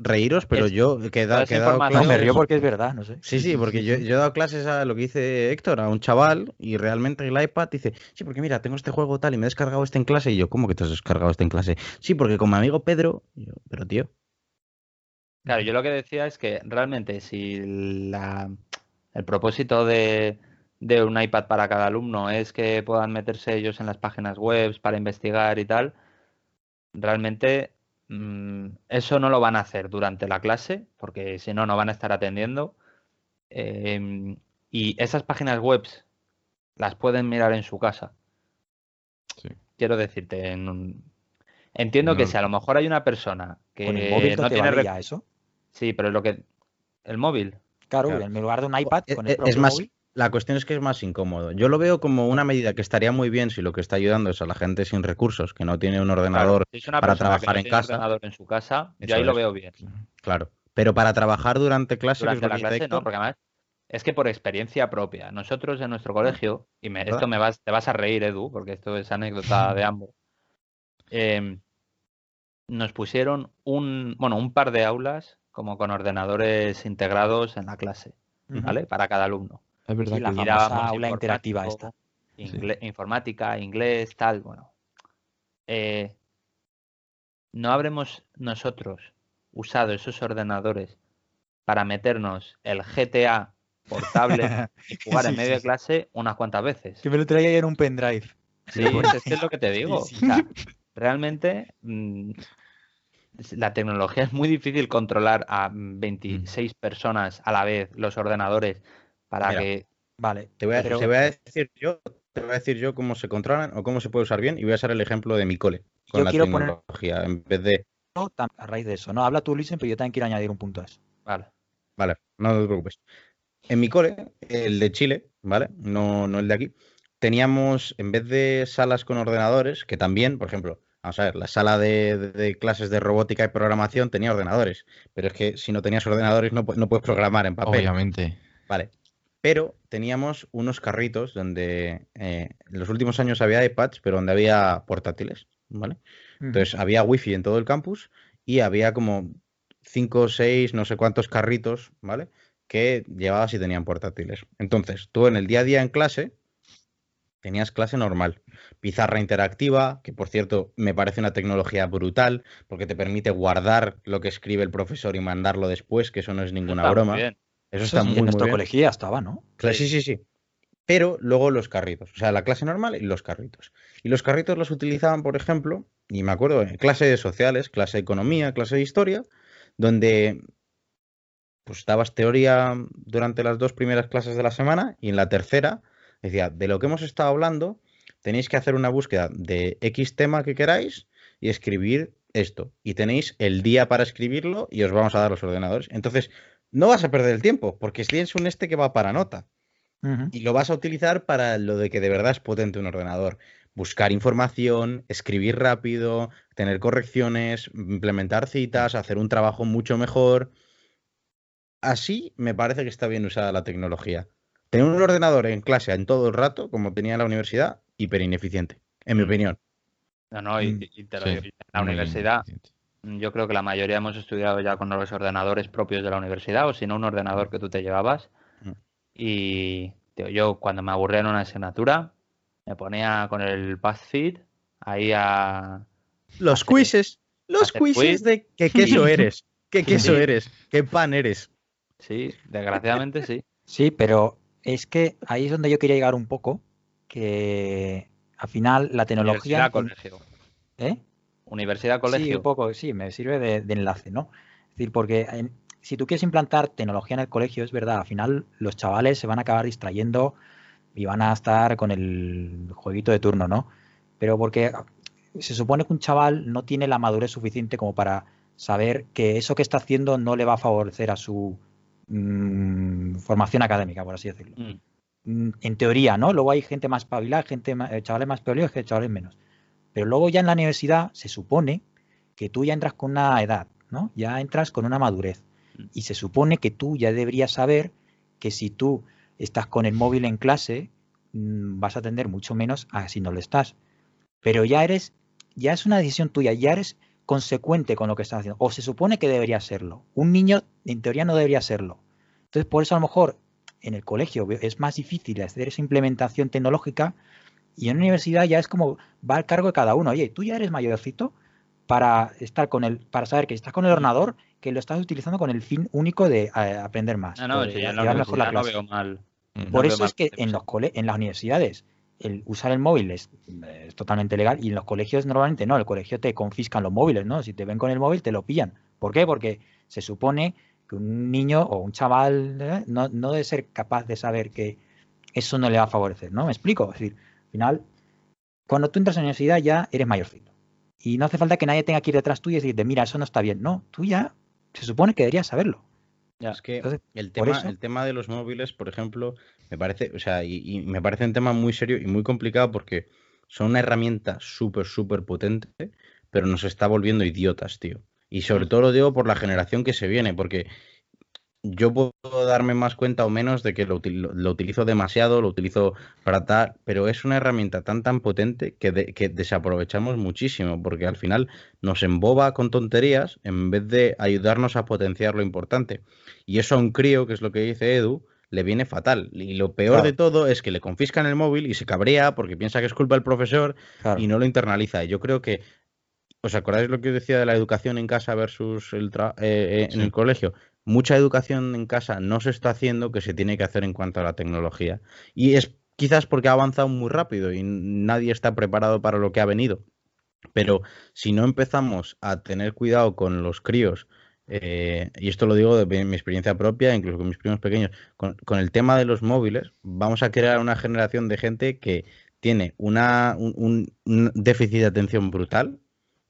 Reíros, pero Es- yo que he, da- que he dado información- No, me río porque es verdad, no sé. Sí, sí, porque yo, yo he dado clases a lo que dice Héctor, a un chaval, y realmente el iPad dice, sí, porque mira, tengo este juego tal y me he descargado este en clase. Y yo, ¿cómo que te has descargado este en clase? Sí, porque con mi amigo Pedro, yo, pero tío, Claro, yo lo que decía es que realmente si la, el propósito de, de un iPad para cada alumno es que puedan meterse ellos en las páginas web para investigar y tal, realmente eso no lo van a hacer durante la clase, porque si no, no van a estar atendiendo. Em, y esas páginas web las pueden mirar en su casa. Sí. Quiero decirte, en un- entiendo que si a lo mejor hay una persona que Con el móvil no, no te tiene eso. Sí, pero es lo que. El móvil. Claro, Claro. en lugar de un iPad E- con el propio es más, móvil. La cuestión es que es más incómodo. Yo lo veo como una medida que estaría muy bien si lo que está ayudando es a la gente sin recursos, que no tiene un Claro, ordenador, si es una para que trabajar no en tiene casa. ordenador en su casa, yo ahí lo veo bien. claro. Pero para trabajar durante clase, Durante la clase, no, porque además es que por experiencia propia, nosotros en nuestro colegio, y me- esto me vas, te vas a reír, Edu, porque esto es anécdota de [LAUGHS] ambos. em, nos pusieron un, bueno, un par de aulas como con ordenadores integrados en la clase. ¿vale? Para cada alumno. Es verdad Sí, la que Y famosa aula interactiva Sí. ingle- Informática, inglés, tal, bueno. Eh, ¿No habremos nosotros usado esos ordenadores para meternos el GTA portable [LAUGHS] y jugar en Sí, de sí. clase unas cuantas veces? Que me lo traía en un pendrive. Sí, pues es que es lo que te [LAUGHS] digo. O sea, realmente mm, la tecnología es muy difícil controlar a mm, 26 personas a la vez los ordenadores para Mira, que Vale. te voy, a, pero- te voy a decir yo, te voy a decir yo cómo se controlan o cómo se puede usar bien y voy a usar el ejemplo de mi cole con Yo la quiero poner- tecnología en vez de a raíz de eso. No, habla tú, Luisen, pero yo también quiero añadir un punto a eso. Vale. Vale, no te preocupes. En mi cole, el de Chile, ¿vale? No, no el de aquí, teníamos, en vez de salas con ordenadores, que también, por ejemplo, vamos a ver, la sala de, de- de clases de robótica y programación tenía ordenadores, pero es que si no tenías ordenadores no, no puedes programar en papel. Obviamente. Vale. Pero teníamos unos carritos donde eh, en los últimos años había iPads, pero donde había portátiles, ¿vale? Entonces había wifi en todo el campus y había como cinco o seis, no sé cuántos carritos, ¿vale? Que llevabas y tenían portátiles. Entonces, tú en el día a día en clase tenías clase normal. Pizarra interactiva, que por cierto me parece una tecnología brutal, porque te permite guardar lo que escribe el profesor y mandarlo después, que eso no es ninguna [LAUGHS] muy broma. bien. Eso Eso está sí, muy, en muy nuestro bien. colegio ya estaba, ¿no? Claro, sí, sí, sí. Pero luego los carritos, o sea, la clase normal y los carritos. Y los carritos los utilizaban, por ejemplo, y me acuerdo, en clase de sociales, clase de economía, clase de historia, donde pues dabas teoría durante las dos primeras clases de la semana y en la tercera decía, de lo que hemos estado hablando, tenéis que hacer una búsqueda de X tema que queráis y escribir esto. Y tenéis el día para escribirlo y os vamos a dar los ordenadores. Entonces, no vas a perder el tiempo, porque tienes un este que va para nota y lo vas a utilizar para lo de que de verdad es potente un ordenador. Buscar información, escribir rápido, tener correcciones, implementar citas, hacer un trabajo mucho mejor. Así me parece que está bien usada la tecnología. Tener un ordenador en clase en todo el rato, como tenía en la universidad, hiper ineficiente, en mi opinión. No, no, y, Mm, y te lo sí, digo, en la universidad, mm, yo creo que la mayoría hemos estudiado ya con los ordenadores propios de la universidad, o si no, un ordenador que tú te llevabas. Mm. Y tío, yo cuando me aburría en una asignatura, me ponía con el BuzzFeed ahí a... Los Hacer- quizzes, los quiz. quizzes de qué queso [LAUGHS] eres, qué queso Sí. eres, qué pan eres. Sí, desgraciadamente sí. Sí, pero es que ahí es donde yo quería llegar un poco, que al final la tecnología... Universidad, colegio. Sí, un poco, sí, me sirve de, de enlace, ¿no? Es decir, porque en- si tú quieres implantar tecnología en el colegio, es verdad, al final los chavales se van a acabar distrayendo y van a estar con el jueguito de turno, ¿no? Pero porque se supone que un chaval no tiene la madurez suficiente como para saber que eso que está haciendo no le va a favorecer a su mm, formación académica, por así decirlo Mm. mm, en teoría, ¿no? Luego hay gente más espabilada, gente más- eh, chavales más espabilados que chavales menos. Pero luego ya en la universidad se supone que tú ya entras con una edad, ¿no? Ya entras con una madurez. Mm. Y se supone que tú ya deberías saber que si tú estás con el móvil en clase, mm, vas a atender mucho menos a si no lo estás. Pero ya eres, ya es una decisión tuya, ya eres consecuente con lo que estás haciendo. O se supone que debería serlo. Un niño en teoría no debería serlo. Entonces, por eso a lo mejor en el colegio es más difícil hacer esa implementación tecnológica y en la universidad ya es como va al cargo de cada uno. Oye, tú ya eres mayorcito para estar con el, para saber que estás con el ordenador, que lo estás utilizando con el fin único de eh, aprender más. No, no, mejor la universidad no clase. veo mal. Mm. Por veo eso mal es que en los cole- en las universidades el usar el móvil es, es totalmente legal y en los colegios normalmente no, el colegio te confiscan los móviles, ¿no? Si te ven con el móvil te lo pillan. ¿Por qué? Porque se supone que un niño o un chaval ¿eh? no, no debe ser capaz de saber que eso no le va a favorecer, ¿no? ¿Me explico? Es decir, final, cuando tú entras a la universidad ya eres mayorcito. Y no hace falta que nadie tenga que ir detrás tuyo y decirte, mira, eso no está bien. No, tú ya se supone que deberías saberlo. Ya. Es que Entonces, el tema, el tema de los móviles, por ejemplo, me parece, o sea, y, y me parece un tema muy serio y muy complicado porque son una herramienta súper, súper potente, pero nos está volviendo idiotas, tío. Y sobre todo lo digo por la generación que se viene, porque yo puedo darme más cuenta o menos de que lo, util- lo- utilizo demasiado, lo utilizo para tal, pero es una herramienta tan tan potente que, de- que desaprovechamos muchísimo, porque al final nos emboba con tonterías en vez de ayudarnos a potenciar lo importante. Y eso a un crío, que es lo que dice Edu, le viene fatal. Y lo peor Claro. de todo es que le confiscan el móvil y se cabrea porque piensa que es culpa del profesor Claro. y no lo internaliza. Y yo creo que, ¿os acordáis lo que decía de la educación en casa versus el tra- eh, eh, en el colegio? Mucha educación en casa no se está haciendo que se tiene que hacer en cuanto a la tecnología. Y es quizás porque ha avanzado muy rápido y nadie está preparado para lo que ha venido. Pero si no empezamos a tener cuidado con los críos, eh, y esto lo digo de mi experiencia propia, incluso con mis primos pequeños, con, con el tema de los móviles, vamos a crear una generación de gente que tiene una, un, un- un déficit de atención brutal,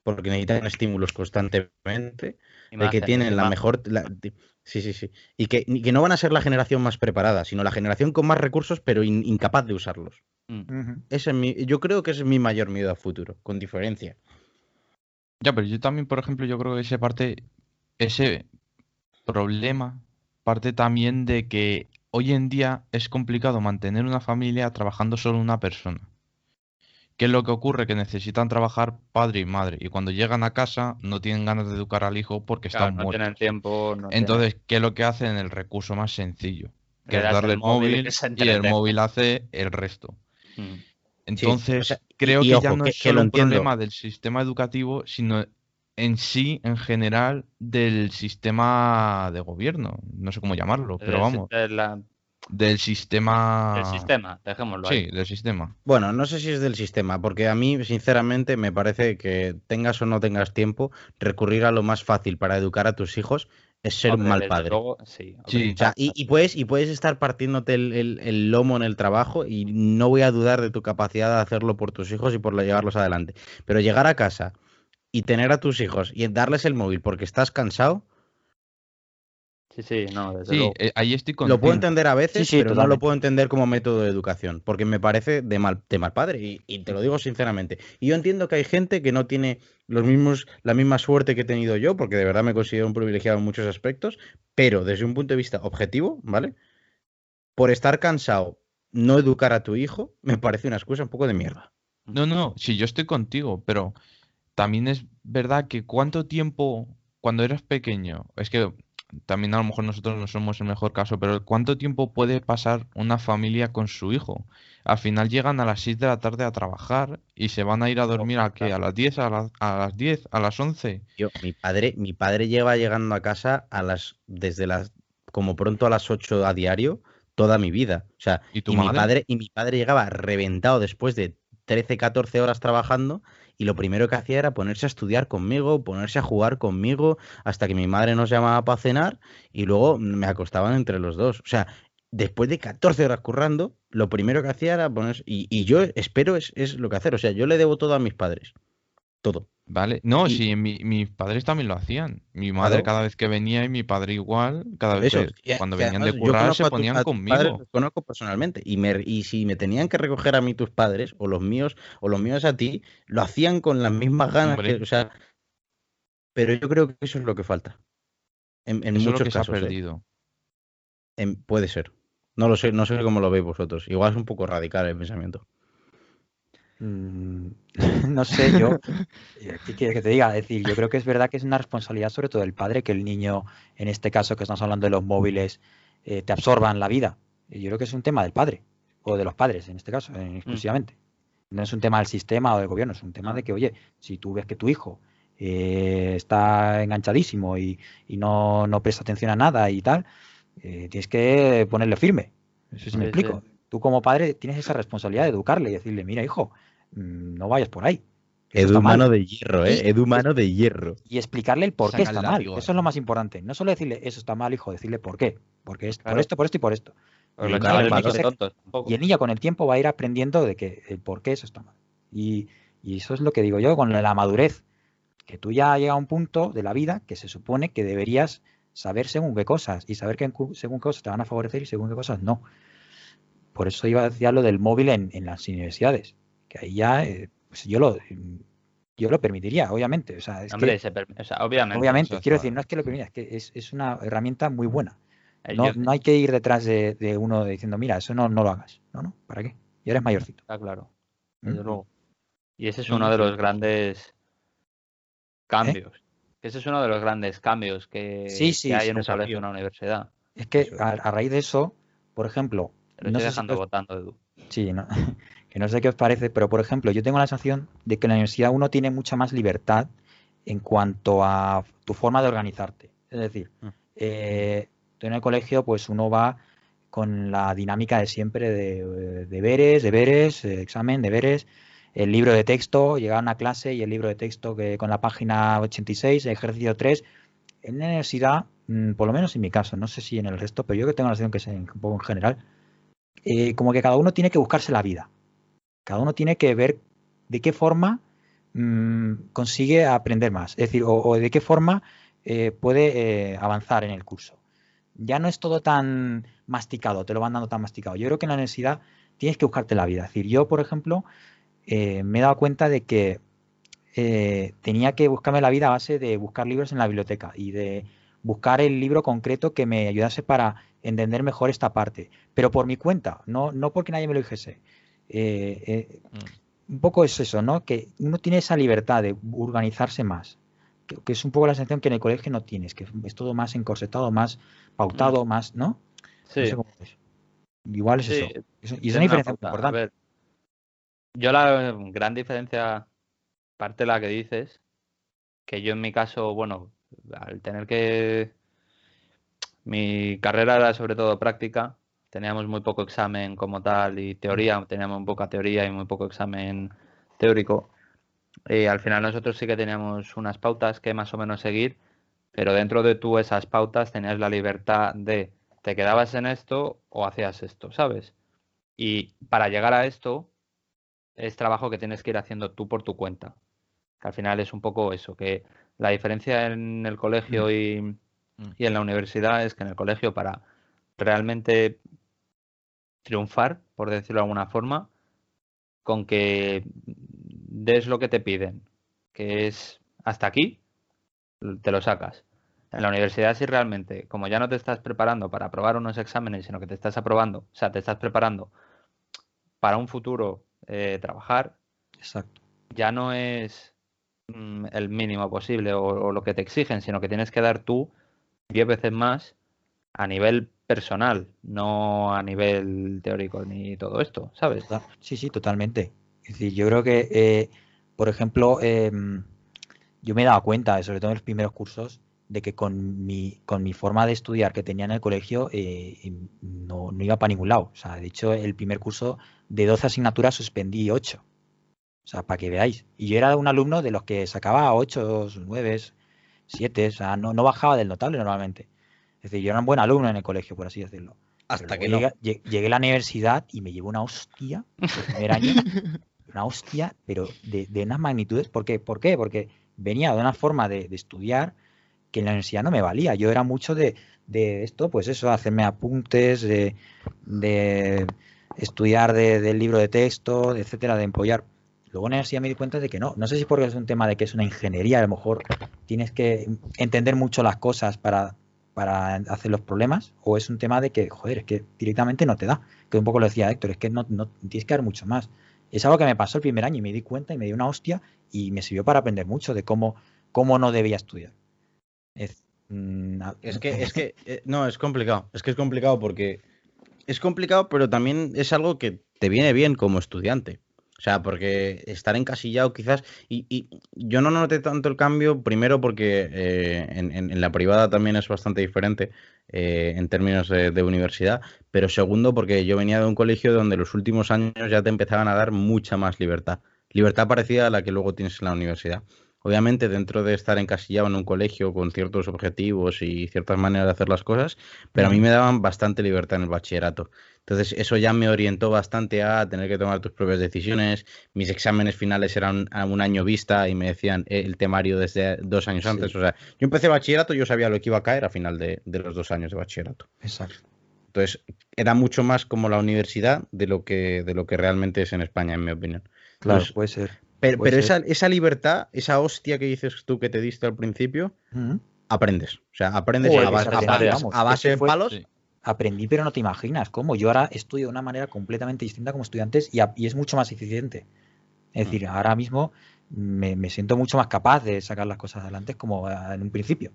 porque necesitan estímulos constantemente, de que tienen la mejor... la- sí, sí, sí. Y que, y que no van a ser la generación más preparada, sino la generación con más recursos, pero in- incapaz de usarlos. Mm. Ese es mi, yo creo que ese es mi mayor miedo a futuro, con diferencia. Ya, pero yo también, por ejemplo, yo creo que ese parte, ese problema parte también de que hoy en día es complicado mantener una familia trabajando solo una persona. ¿Qué es lo que ocurre? Que necesitan trabajar padre y madre y cuando llegan a casa no tienen ganas de educar al hijo porque Claro, están no muertos. tienen tiempo. no tienen- Entonces, ¿qué es lo que hacen? El recurso más sencillo, que es darle el móvil y el móvil hace el resto. Mm. Entonces, sea, creo y que ya ojo, no es que solo lo un entiendo. problema del sistema educativo, sino en sí, en general, del sistema de gobierno. No sé cómo llamarlo, pero vamos, si- de la- del sistema... del sistema, dejémoslo Sí, ahí. del sistema. Bueno, no sé si es del sistema, porque a mí, sinceramente, me parece que tengas o no tengas tiempo, recurrir a lo más fácil para educar a tus hijos es ser un mal padre. luego, sí, Sí. O sea, y, y puedes, y puedes estar partiéndote el, el- el lomo en el trabajo y no voy a dudar de tu capacidad de hacerlo por tus hijos y por llevarlos adelante. Pero llegar a casa y tener a tus hijos y darles el móvil porque estás cansado, Sí, sí, no, desde Sí, luego. eh, ahí estoy lo puedo entender a veces, Sí, sí, pero no lo puedo entender como método de educación, porque me parece de mal, de mal padre, y, y te lo digo sinceramente. Y yo entiendo que hay gente que no tiene los mismos, la misma suerte que he tenido yo, porque de verdad me considero un privilegiado en muchos aspectos, pero desde un punto de vista objetivo, ¿vale? Por estar cansado, no educar a tu hijo, me parece una excusa un poco de mierda. No, no, sí, yo estoy contigo, pero también es verdad que cuánto tiempo, cuando eras pequeño, es que también a lo mejor nosotros no somos el mejor caso, pero ¿cuánto tiempo puede pasar una familia con su hijo? Al final llegan a las 6 de la tarde a trabajar y se van a ir a dormir a qué, a las 10, a las, a las 10, a las 11. Yo, mi padre, mi padre lleva llegando a casa a las, desde las, como pronto a las 8 a diario, toda mi vida. O sea, ¿Y tu mi madre? padre, y mi padre llegaba reventado después de 13, 14 horas trabajando y lo primero que hacía era ponerse a estudiar conmigo, ponerse a jugar conmigo, hasta que mi madre nos llamaba para cenar y luego me acostaban entre los dos. O sea, después de 14 horas currando, lo primero que hacía era ponerse... Y, y yo espero es, es lo que hacer. O sea, yo le debo todo a mis padres. Todo. Vale, no, Y- sí, mi- mis padres también lo hacían. Mi madre Claro. cada vez que venía y mi padre igual, cada vez Eso, que y- cuando y venían además de currar se a tu- ponían a conmigo. padres, los conozco personalmente. Y, me, y si me tenían que recoger a mí tus padres, o los míos, o los míos a ti, lo hacían con las mismas ganas. Que, o sea, pero yo creo que eso es lo que falta. En, en Eso es lo muchos que se ha casos. ¿eh? perdido. En- puede ser. No lo sé, no sé cómo lo veis vosotros. Igual es un poco radical el pensamiento. Mm, [LAUGHS] no sé, yo, [LAUGHS] eh, ¿qué quieres que te diga? Es decir, yo creo que es verdad que es una responsabilidad sobre todo del padre que el niño, en este caso que estamos hablando de los móviles, eh, te absorban la vida. Y yo creo que es un tema del padre, o de los padres en este caso, eh, exclusivamente. No es un tema del sistema o del gobierno, es un tema de que, oye, si tú ves que tu hijo eh, está enganchadísimo y, y no, no presta atención a nada y tal, tienes que ponerle firme. Eso sí me Sí, explico. Tú como padre tienes esa responsabilidad de educarle y decirle, mira, hijo, mm, no vayas por ahí. Edu está mal". mano de hierro, ¿eh? Edu mano de hierro. Y explicarle el por qué Saca el está mal. Eso es lo más importante. No solo decirle, eso está mal, hijo, decirle por qué. Porque es por esto, por esto y por esto. Porque Y el niño ser- tontos y el niño con el tiempo va a ir aprendiendo de que el por qué eso está mal. Y, y eso es lo que digo yo con la madurez. Que tú ya llega a un punto de la vida que se supone que deberías saber según qué cosas y saber que según qué cosas te van a favorecer y según qué cosas no. Por eso iba a decir lo del móvil en, en las universidades. Que ahí ya, eh, pues yo lo yo lo permitiría, obviamente. O sea, es que- Hombre, se perm- o sea, obviamente. Obviamente, quiero decir, no es que lo permita, es que es, es una herramienta muy buena. Eh, No, no hay que ir detrás de, de uno diciendo, mira, eso no, no lo hagas. No, no, ¿para qué? Ya eres mayorcito. Está claro. ¿Mm? Desde luego. Y ese es No, uno no, de los grandes cambios. Ese es uno de los grandes cambios que, Sí, sí, que hay en un colegio, en una universidad. Es que a raíz de eso, por ejemplo, Te lo no estoy si dejando os- votando, Edu. Sí, no- [LAUGHS] que no sé qué os parece, pero por ejemplo, yo tengo la sensación de que en la universidad uno tiene mucha más libertad en cuanto a tu forma de organizarte. Es decir, Mm. eh, tú en el colegio, pues uno va con la dinámica de siempre de eh, deberes, deberes, eh, examen, deberes, el libro de texto, llegar a una clase y el libro de texto que con la página 86, ejercicio 3. En la universidad, mm, por lo menos en mi caso, no sé si en el resto, pero yo que tengo la sensación que es un poco en general, eh, como que cada uno tiene que buscarse la vida. Cada uno tiene que ver de qué forma mm, consigue aprender más. Es decir, o, de qué forma eh, puede eh, avanzar en el curso. Ya no es todo tan masticado, te lo van dando tan masticado. Yo creo que en la universidad tienes que buscarte la vida. Es decir, yo, por ejemplo, me he dado cuenta de que tenía que buscarme la vida a base de buscar libros en la biblioteca y de buscar el libro concreto que me ayudase para entender mejor esta parte, pero por mi cuenta, no, no porque nadie me lo dijese. Eh, eh, un poco es eso, ¿no? Que uno tiene esa libertad de organizarse más, que, que es un poco la sensación que en el colegio no tienes, que es todo más encorsetado, más pautado, más, ¿no? Sí, No sé cómo es. Igual es sí, eso. Es- y es una diferencia muy pauta. A importante. ver, yo la gran diferencia, parte de la que dices, que yo en mi caso, bueno, al tener que... Mi carrera era sobre todo práctica, teníamos muy poco examen como tal y teoría, teníamos muy poca teoría y muy poco examen teórico. Y al final nosotros sí que teníamos unas pautas que más o menos seguir, pero dentro de tú esas pautas tenías la libertad de te quedabas en esto o hacías esto, ¿sabes? Y para llegar a esto es trabajo que tienes que ir haciendo tú por tu cuenta. Que al final es un poco eso, que la diferencia en el colegio y, y en la universidad es que en el colegio para realmente triunfar, por decirlo de alguna forma, con que des lo que te piden, que es hasta aquí, te lo sacas. En la universidad si realmente, como ya no te estás preparando para aprobar unos exámenes, sino que te estás aprobando, o sea, te estás preparando para un futuro eh, trabajar, Exacto. ya no es mm, el mínimo posible o, o lo que te exigen, sino que tienes que dar tú 10 veces más a nivel personal, no a nivel teórico ni todo esto, ¿sabes? Sí, sí, totalmente. Es decir, yo creo que, eh, por ejemplo, em, yo me he dado cuenta, sobre todo en los primeros cursos, de que con mi, con mi forma de estudiar que tenía en el colegio eh, no, no, iba para ningún lado. O sea, de hecho, el primer curso de 12 asignaturas suspendí 8. O sea, para que veáis. Y yo era un alumno de los que sacaba 8, 9, 7. O sea, no, no bajaba del notable normalmente. Es decir, yo era un buen alumno en el colegio, por así decirlo. Hasta que llegué, llegué, a la universidad y me llevó una hostia el primer año. [LAUGHS] una hostia, pero de, de, unas magnitudes. ¿Por qué? ¿Por qué? Porque venía de una forma de, de estudiar que en la universidad no me valía. Yo era mucho de, de esto, pues eso, hacerme apuntes, de, de estudiar del libro de texto, etcétera, de empollar. Luego en la universidad me di cuenta de que no. No sé si porque es un tema de que es una ingeniería, a lo mejor tienes que entender mucho las cosas para, para hacer los problemas, o es un tema de que, joder, es que directamente no te da. Que un poco lo decía Héctor, es que no, no tienes que dar mucho más. Es algo que me pasó el primer año y me di cuenta y me dio una hostia y me sirvió para aprender mucho de cómo, cómo no debía estudiar. Es, mm, es que, [LAUGHS] es que, eh, no, es complicado. Es que es complicado porque es complicado, pero también es algo que te viene bien como estudiante. O sea, porque estar encasillado quizás, y, y yo no noté tanto el cambio, primero porque eh, en, la privada también es bastante diferente eh, en términos de, de, universidad, pero segundo porque yo venía de un colegio donde los últimos años ya te empezaban a dar mucha más libertad, libertad parecida a la que luego tienes en la universidad. Obviamente, dentro de estar encasillado en un colegio con ciertos objetivos y ciertas maneras de hacer las cosas, pero a mí me daban bastante libertad en el bachillerato. Entonces, eso ya me orientó bastante a tener que tomar tus propias decisiones. Mis exámenes finales eran a un año vista y me decían el temario desde dos años antes. O sea, yo empecé bachillerato, yo sabía lo que iba a caer a final de, de los dos años de bachillerato. Exacto. Entonces, era mucho más como la universidad de lo que, de lo que realmente es en España, en mi opinión. Claro, puede ser. Pero, pero esa, esa, libertad, esa hostia que dices tú que te diste al principio, uh -huh. aprendes. O sea, aprendes Joder, a, base, a, a, a base de palos. Sí. Aprendí, pero no te imaginas cómo. Yo ahora estudio de una manera completamente distinta como estudiantes y, y es mucho más eficiente. Es decir, uh -huh. ahora mismo me, me, siento mucho más capaz de sacar las cosas adelante como en un principio.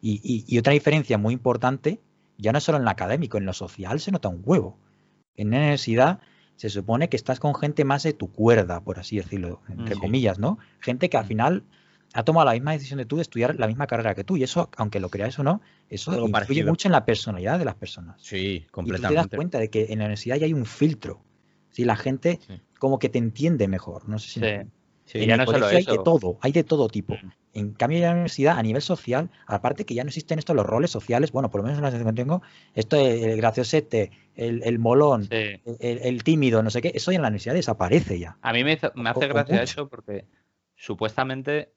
Y, y, y, otra diferencia muy importante, ya no solo en lo académico, en lo social se nota un huevo. En la universidad se supone que estás con gente más de tu cuerda, por así decirlo, entre sí. comillas, ¿no? Gente que al final ha tomado la misma decisión de tú de estudiar la misma carrera que tú. Y eso, aunque lo creas o no, eso Algo influye parecido. mucho en la personalidad de las personas. Sí, completamente. Y tú te das cuenta de que en la universidad ya hay un filtro. Si la gente sí. como que te entiende mejor. No sé si sí. En el no colegio hay de todo, hay de todo tipo. Mm. En cambio, en la universidad, a nivel social, aparte que ya no existen estos los roles sociales, bueno, por lo menos en la sensación que tengo, esto el graciosete, el, el molón, sí. el, el, tímido, no sé qué, eso ya en la universidad desaparece ya. A mí me, hizo, me hace gracia eso porque supuestamente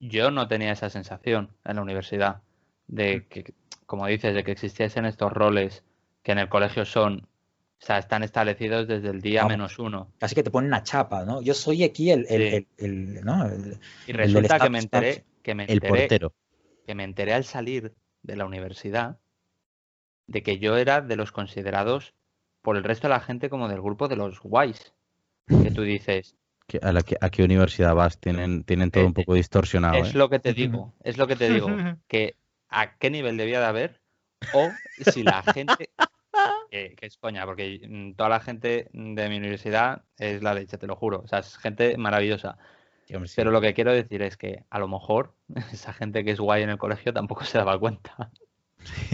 yo no tenía esa sensación en la universidad de que, como dices, de que existiesen estos roles que en el colegio son o sea, están establecidos desde el día menos uno. Casi que te ponen una chapa, ¿no? Yo soy aquí el... el, sí. el, el ¿no? y resulta que me enteré... Que me enteré, el portero. Que me enteré al salir de la universidad de que yo era de los considerados por el resto de la gente como del grupo de los guays. Que tú dices... ¿A, la que, ¿A qué universidad vas? Tienen, tienen todo eh, un poco distorsionado. Es ¿eh? lo que te digo, es lo que te digo. [LAUGHS] Que a qué nivel debía de haber o si la gente [LAUGHS] que, que, es coña, porque mm, toda la gente de mi universidad es la leche, te lo juro. O sea, es gente maravillosa. Sí, hombre, sí. Pero lo que quiero decir es que a lo mejor [LAUGHS] esa gente que es guay en el colegio tampoco se daba cuenta.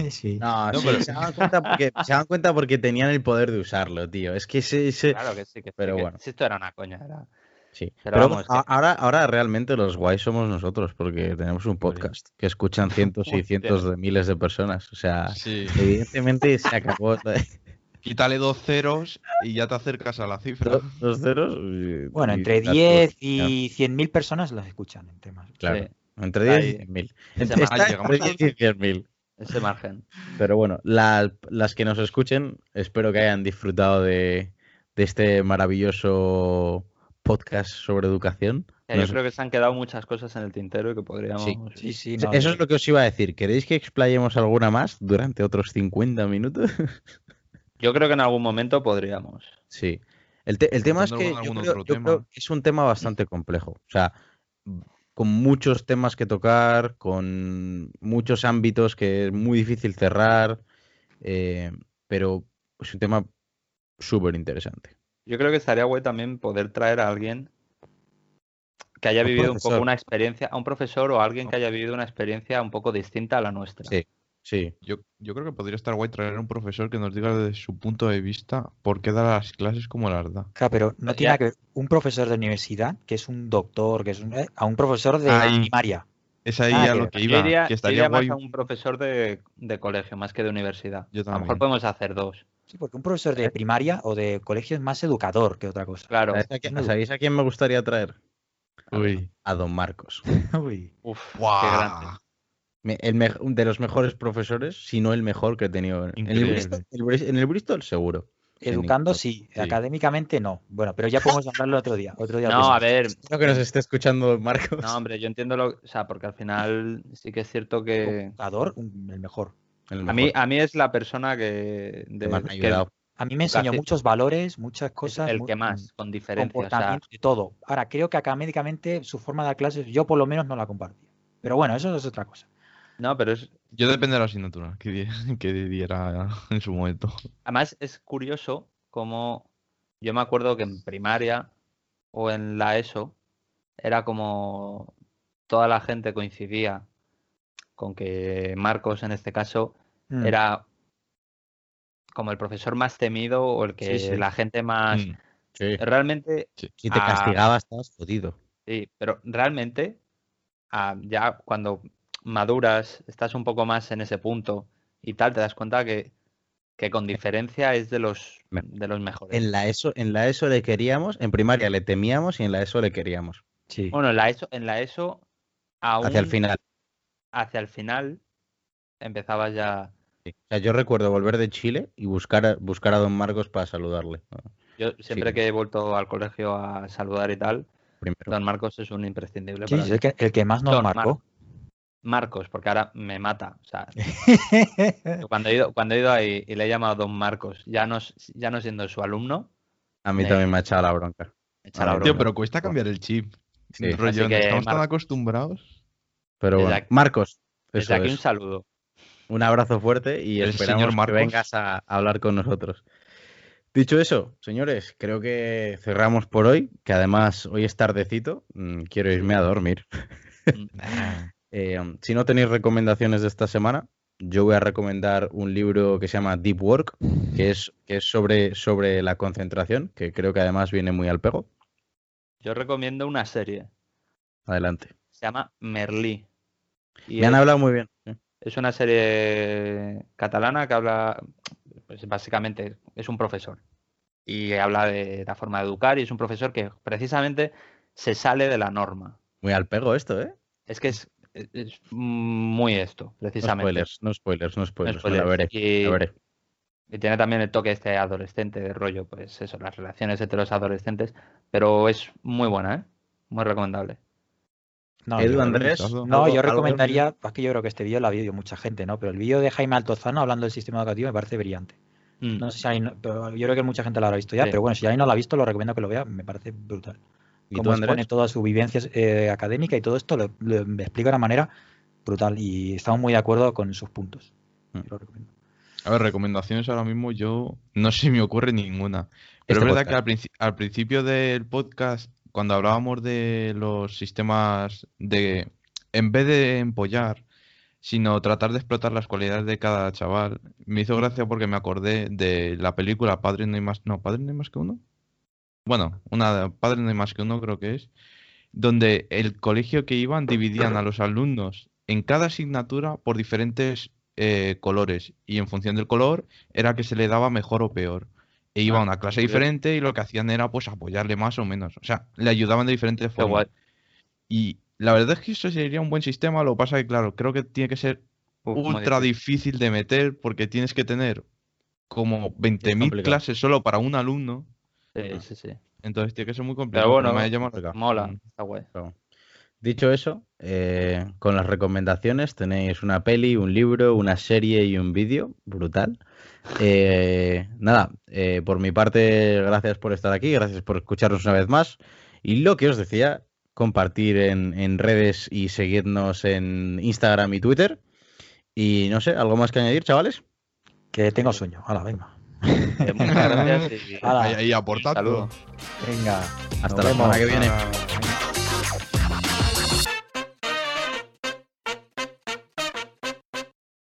Sí. No, no sí, pero... se, daban cuenta porque, se daban cuenta porque tenían el poder de usarlo, tío. Es que ese. ese... Claro que sí, que pero que, bueno. Si esto era una coña, era. Sí, pero, pero vamos, que... ahora, ahora realmente los guays somos nosotros, porque tenemos un podcast que escuchan cientos y cientos de miles de personas. O sea, sí. evidentemente se acabó. [LAUGHS] Quítale dos ceros y ya te acercas a la cifra. Dos, dos ceros. Y, bueno, entre 10 y 100.000 personas los escuchan en temas. Claro, sí. entre 10 y 100.000. Entre, entre 10 y 100.000. Ese margen. Pero bueno, la, las que nos escuchen, espero que hayan disfrutado de, de este maravilloso podcast sobre educación. Yo creo que se han quedado muchas cosas en el tintero y que podríamos. Sí, sí, sí no, Eso es lo que os iba a decir. ¿Queréis que explayemos alguna más durante otros 50 minutos? [LAUGHS] Yo creo que en algún momento podríamos. Sí. El, te el tema es que yo creo, yo creo que es un tema bastante complejo. O sea, con muchos temas que tocar, con muchos ámbitos que es muy difícil cerrar, eh, pero es un tema súper interesante. Yo creo que estaría guay también poder traer a alguien que haya Un vivido un poco una experiencia, a un profesor o a alguien que haya vivido una experiencia un poco distinta a la nuestra. Sí. Sí, Yo, yo creo que podría estar guay traer un profesor que nos diga desde su punto de vista por qué da las clases como las da. Claro, pero no tiene nada que ver un profesor de universidad, que es un doctor, que es un, eh, a un profesor de Ahí. primaria. Es ahí Ah, a lo que Yo iba, iría, que yo estaría iría más guay. a un profesor de, de colegio más que de universidad. Yo A lo mejor podemos hacer dos. Sí, porque un profesor de primaria o de colegio es más educador que otra cosa. Claro. ¿Sabéis a, quién, sabéis a quién me gustaría traer? Uy. A Don Marcos. [LAUGHS] Uy. Uf, qué ¡Guau! grande. Me- El mej- de los mejores profesores, si no el mejor que he tenido. En el. Bristol, el en el Bristol, seguro. Educando sí, Sí. académicamente no. Bueno, pero ya podemos hablarlo otro día. Otro día lo No, a ver, Espero que nos esté escuchando Don Marcos. no, hombre, yo entiendo lo, o sea, porque al final sí que es cierto que Educador, un- el mejor. A mí, a mí es la persona que, que de- me ha que ayudado. A mí me enseñó Casi- muchos valores, muchas es cosas. el que más, con diferencia. O sea, comportamiento y todo. Ahora, creo que académicamente su forma de dar clases, yo por lo menos no la compartía. Pero bueno, eso es otra cosa. no, pero es, Yo depende de la asignatura que, di- [LAUGHS] que diera en su momento. Además, es curioso como yo me acuerdo que en primaria o en la ESO era como toda la gente coincidía con que Marcos en este caso Mm. era como el profesor más temido o el que Sí, sí. la gente más... Mm. Sí. Realmente, Si te castigaba, estabas jodido. sí, pero realmente ah, ya cuando maduras, estás un poco más en ese punto y tal, te das cuenta que, que con diferencia es de los, de los mejores. En la, ESO, en la ESO le queríamos, en primaria le temíamos y en la ESO le queríamos. Sí. Bueno, en la ESO, en la ESO aún Hacia el final. hacia el final empezabas ya. Sí. O sea, yo recuerdo volver de Chile y buscar a, buscar a Don Marcos para saludarle. Yo siempre Sí. que he vuelto al colegio a saludar y tal, Primero. Don Marcos es un imprescindible. Sí, para es el que, el que más nos Don marcó. Marcos, porque ahora me mata. O sea, [LAUGHS] yo cuando he ido, cuando he ido ahí y le he llamado Don Marcos, ya no, ya no siendo su alumno, A mí me- también me ha echado la bronca. me echa la bronca. Tío, pero cuesta cambiar el chip. Sí. Rollo, Así que, estamos tan acostumbrados. Pero Desde bueno, aquí- Marcos, Desde aquí un saludo. Un abrazo fuerte y El esperamos señor que vengas a hablar con nosotros. Dicho eso, señores, creo que cerramos por hoy, que además hoy es tardecito, mm, quiero irme a dormir. Mm. [LAUGHS] Eh, si no tenéis recomendaciones de esta semana, yo voy a recomendar un libro que se llama Deep Work, que es, que es sobre, sobre la concentración, que creo que además viene muy al pego. Yo recomiendo una serie. Adelante. Se llama Merlí. Y Me han hablado muy bien. Es una serie catalana que habla, pues básicamente es un profesor y habla de la forma de educar y es un profesor que precisamente se sale de la norma. Muy al pego esto, ¿eh? Es que es, es- es muy esto, No precisamente. spoilers, no spoilers, no No spoilers. la spoilers. veré, Y, la veré. y tiene también el toque este adolescente de rollo, pues eso, las relaciones entre los adolescentes, pero es muy buena, ¿eh? Muy recomendable. No, Edu, yo- Andrés. No, No, ¿algo- yo recomendaría, es que yo creo que este vídeo lo ha visto mucha gente, ¿no? Pero el vídeo de Jaime Altozano hablando del sistema educativo me parece brillante. Mm. No sé si alguien- pero yo creo que mucha gente lo habrá visto ya, Sí. pero bueno, si alguien no lo ha visto, lo recomiendo que lo vea, me parece brutal. ¿Y tú, Cómo expone Andrés? toda su vivencia eh, académica y todo esto lo, lo explica de una manera brutal y estamos muy de acuerdo con sus puntos. Mm. Yo lo recomiendo. A ver, recomendaciones ahora mismo yo no se me ocurre ninguna. Pero Este es verdad que podcast. al, princi- al principio del podcast, cuando hablábamos de los sistemas de, en vez de empollar, sino tratar de explotar las cualidades de cada chaval, me hizo gracia porque me acordé de la película Padre no hay más, no, no hay más que uno. Bueno, una Padre no hay más que uno creo que es, donde el colegio que iban dividían a los alumnos en cada asignatura por diferentes eh, colores y en función del color era que se le daba mejor o peor. E iba a Ah, una clase diferente y lo que hacían era pues apoyarle más o menos. O sea, le ayudaban de diferentes formas. Y la verdad es que eso sería un buen sistema, lo que pasa que claro, creo que tiene que ser Uf, ultra difícil. difícil de meter porque tienes que tener como 20.000 complicado. clases solo para un alumno. Sí, sí, sí. Entonces tiene que ser muy complicado. bueno, me. Mola, Mm. está guay. Pero, Dicho eso, eh, con las recomendaciones tenéis una peli, un libro, una serie y un vídeo brutal. Eh, nada, eh, por mi parte, gracias por estar aquí, gracias por escucharnos una vez más. Y lo que os decía, compartir en, en redes y seguirnos en Instagram y Twitter. Y no sé, ¿algo más que añadir, chavales? Que tengo sueño. Hala, venga. Muchas gracias y aportando. saludo. Venga. Hasta la semana que viene.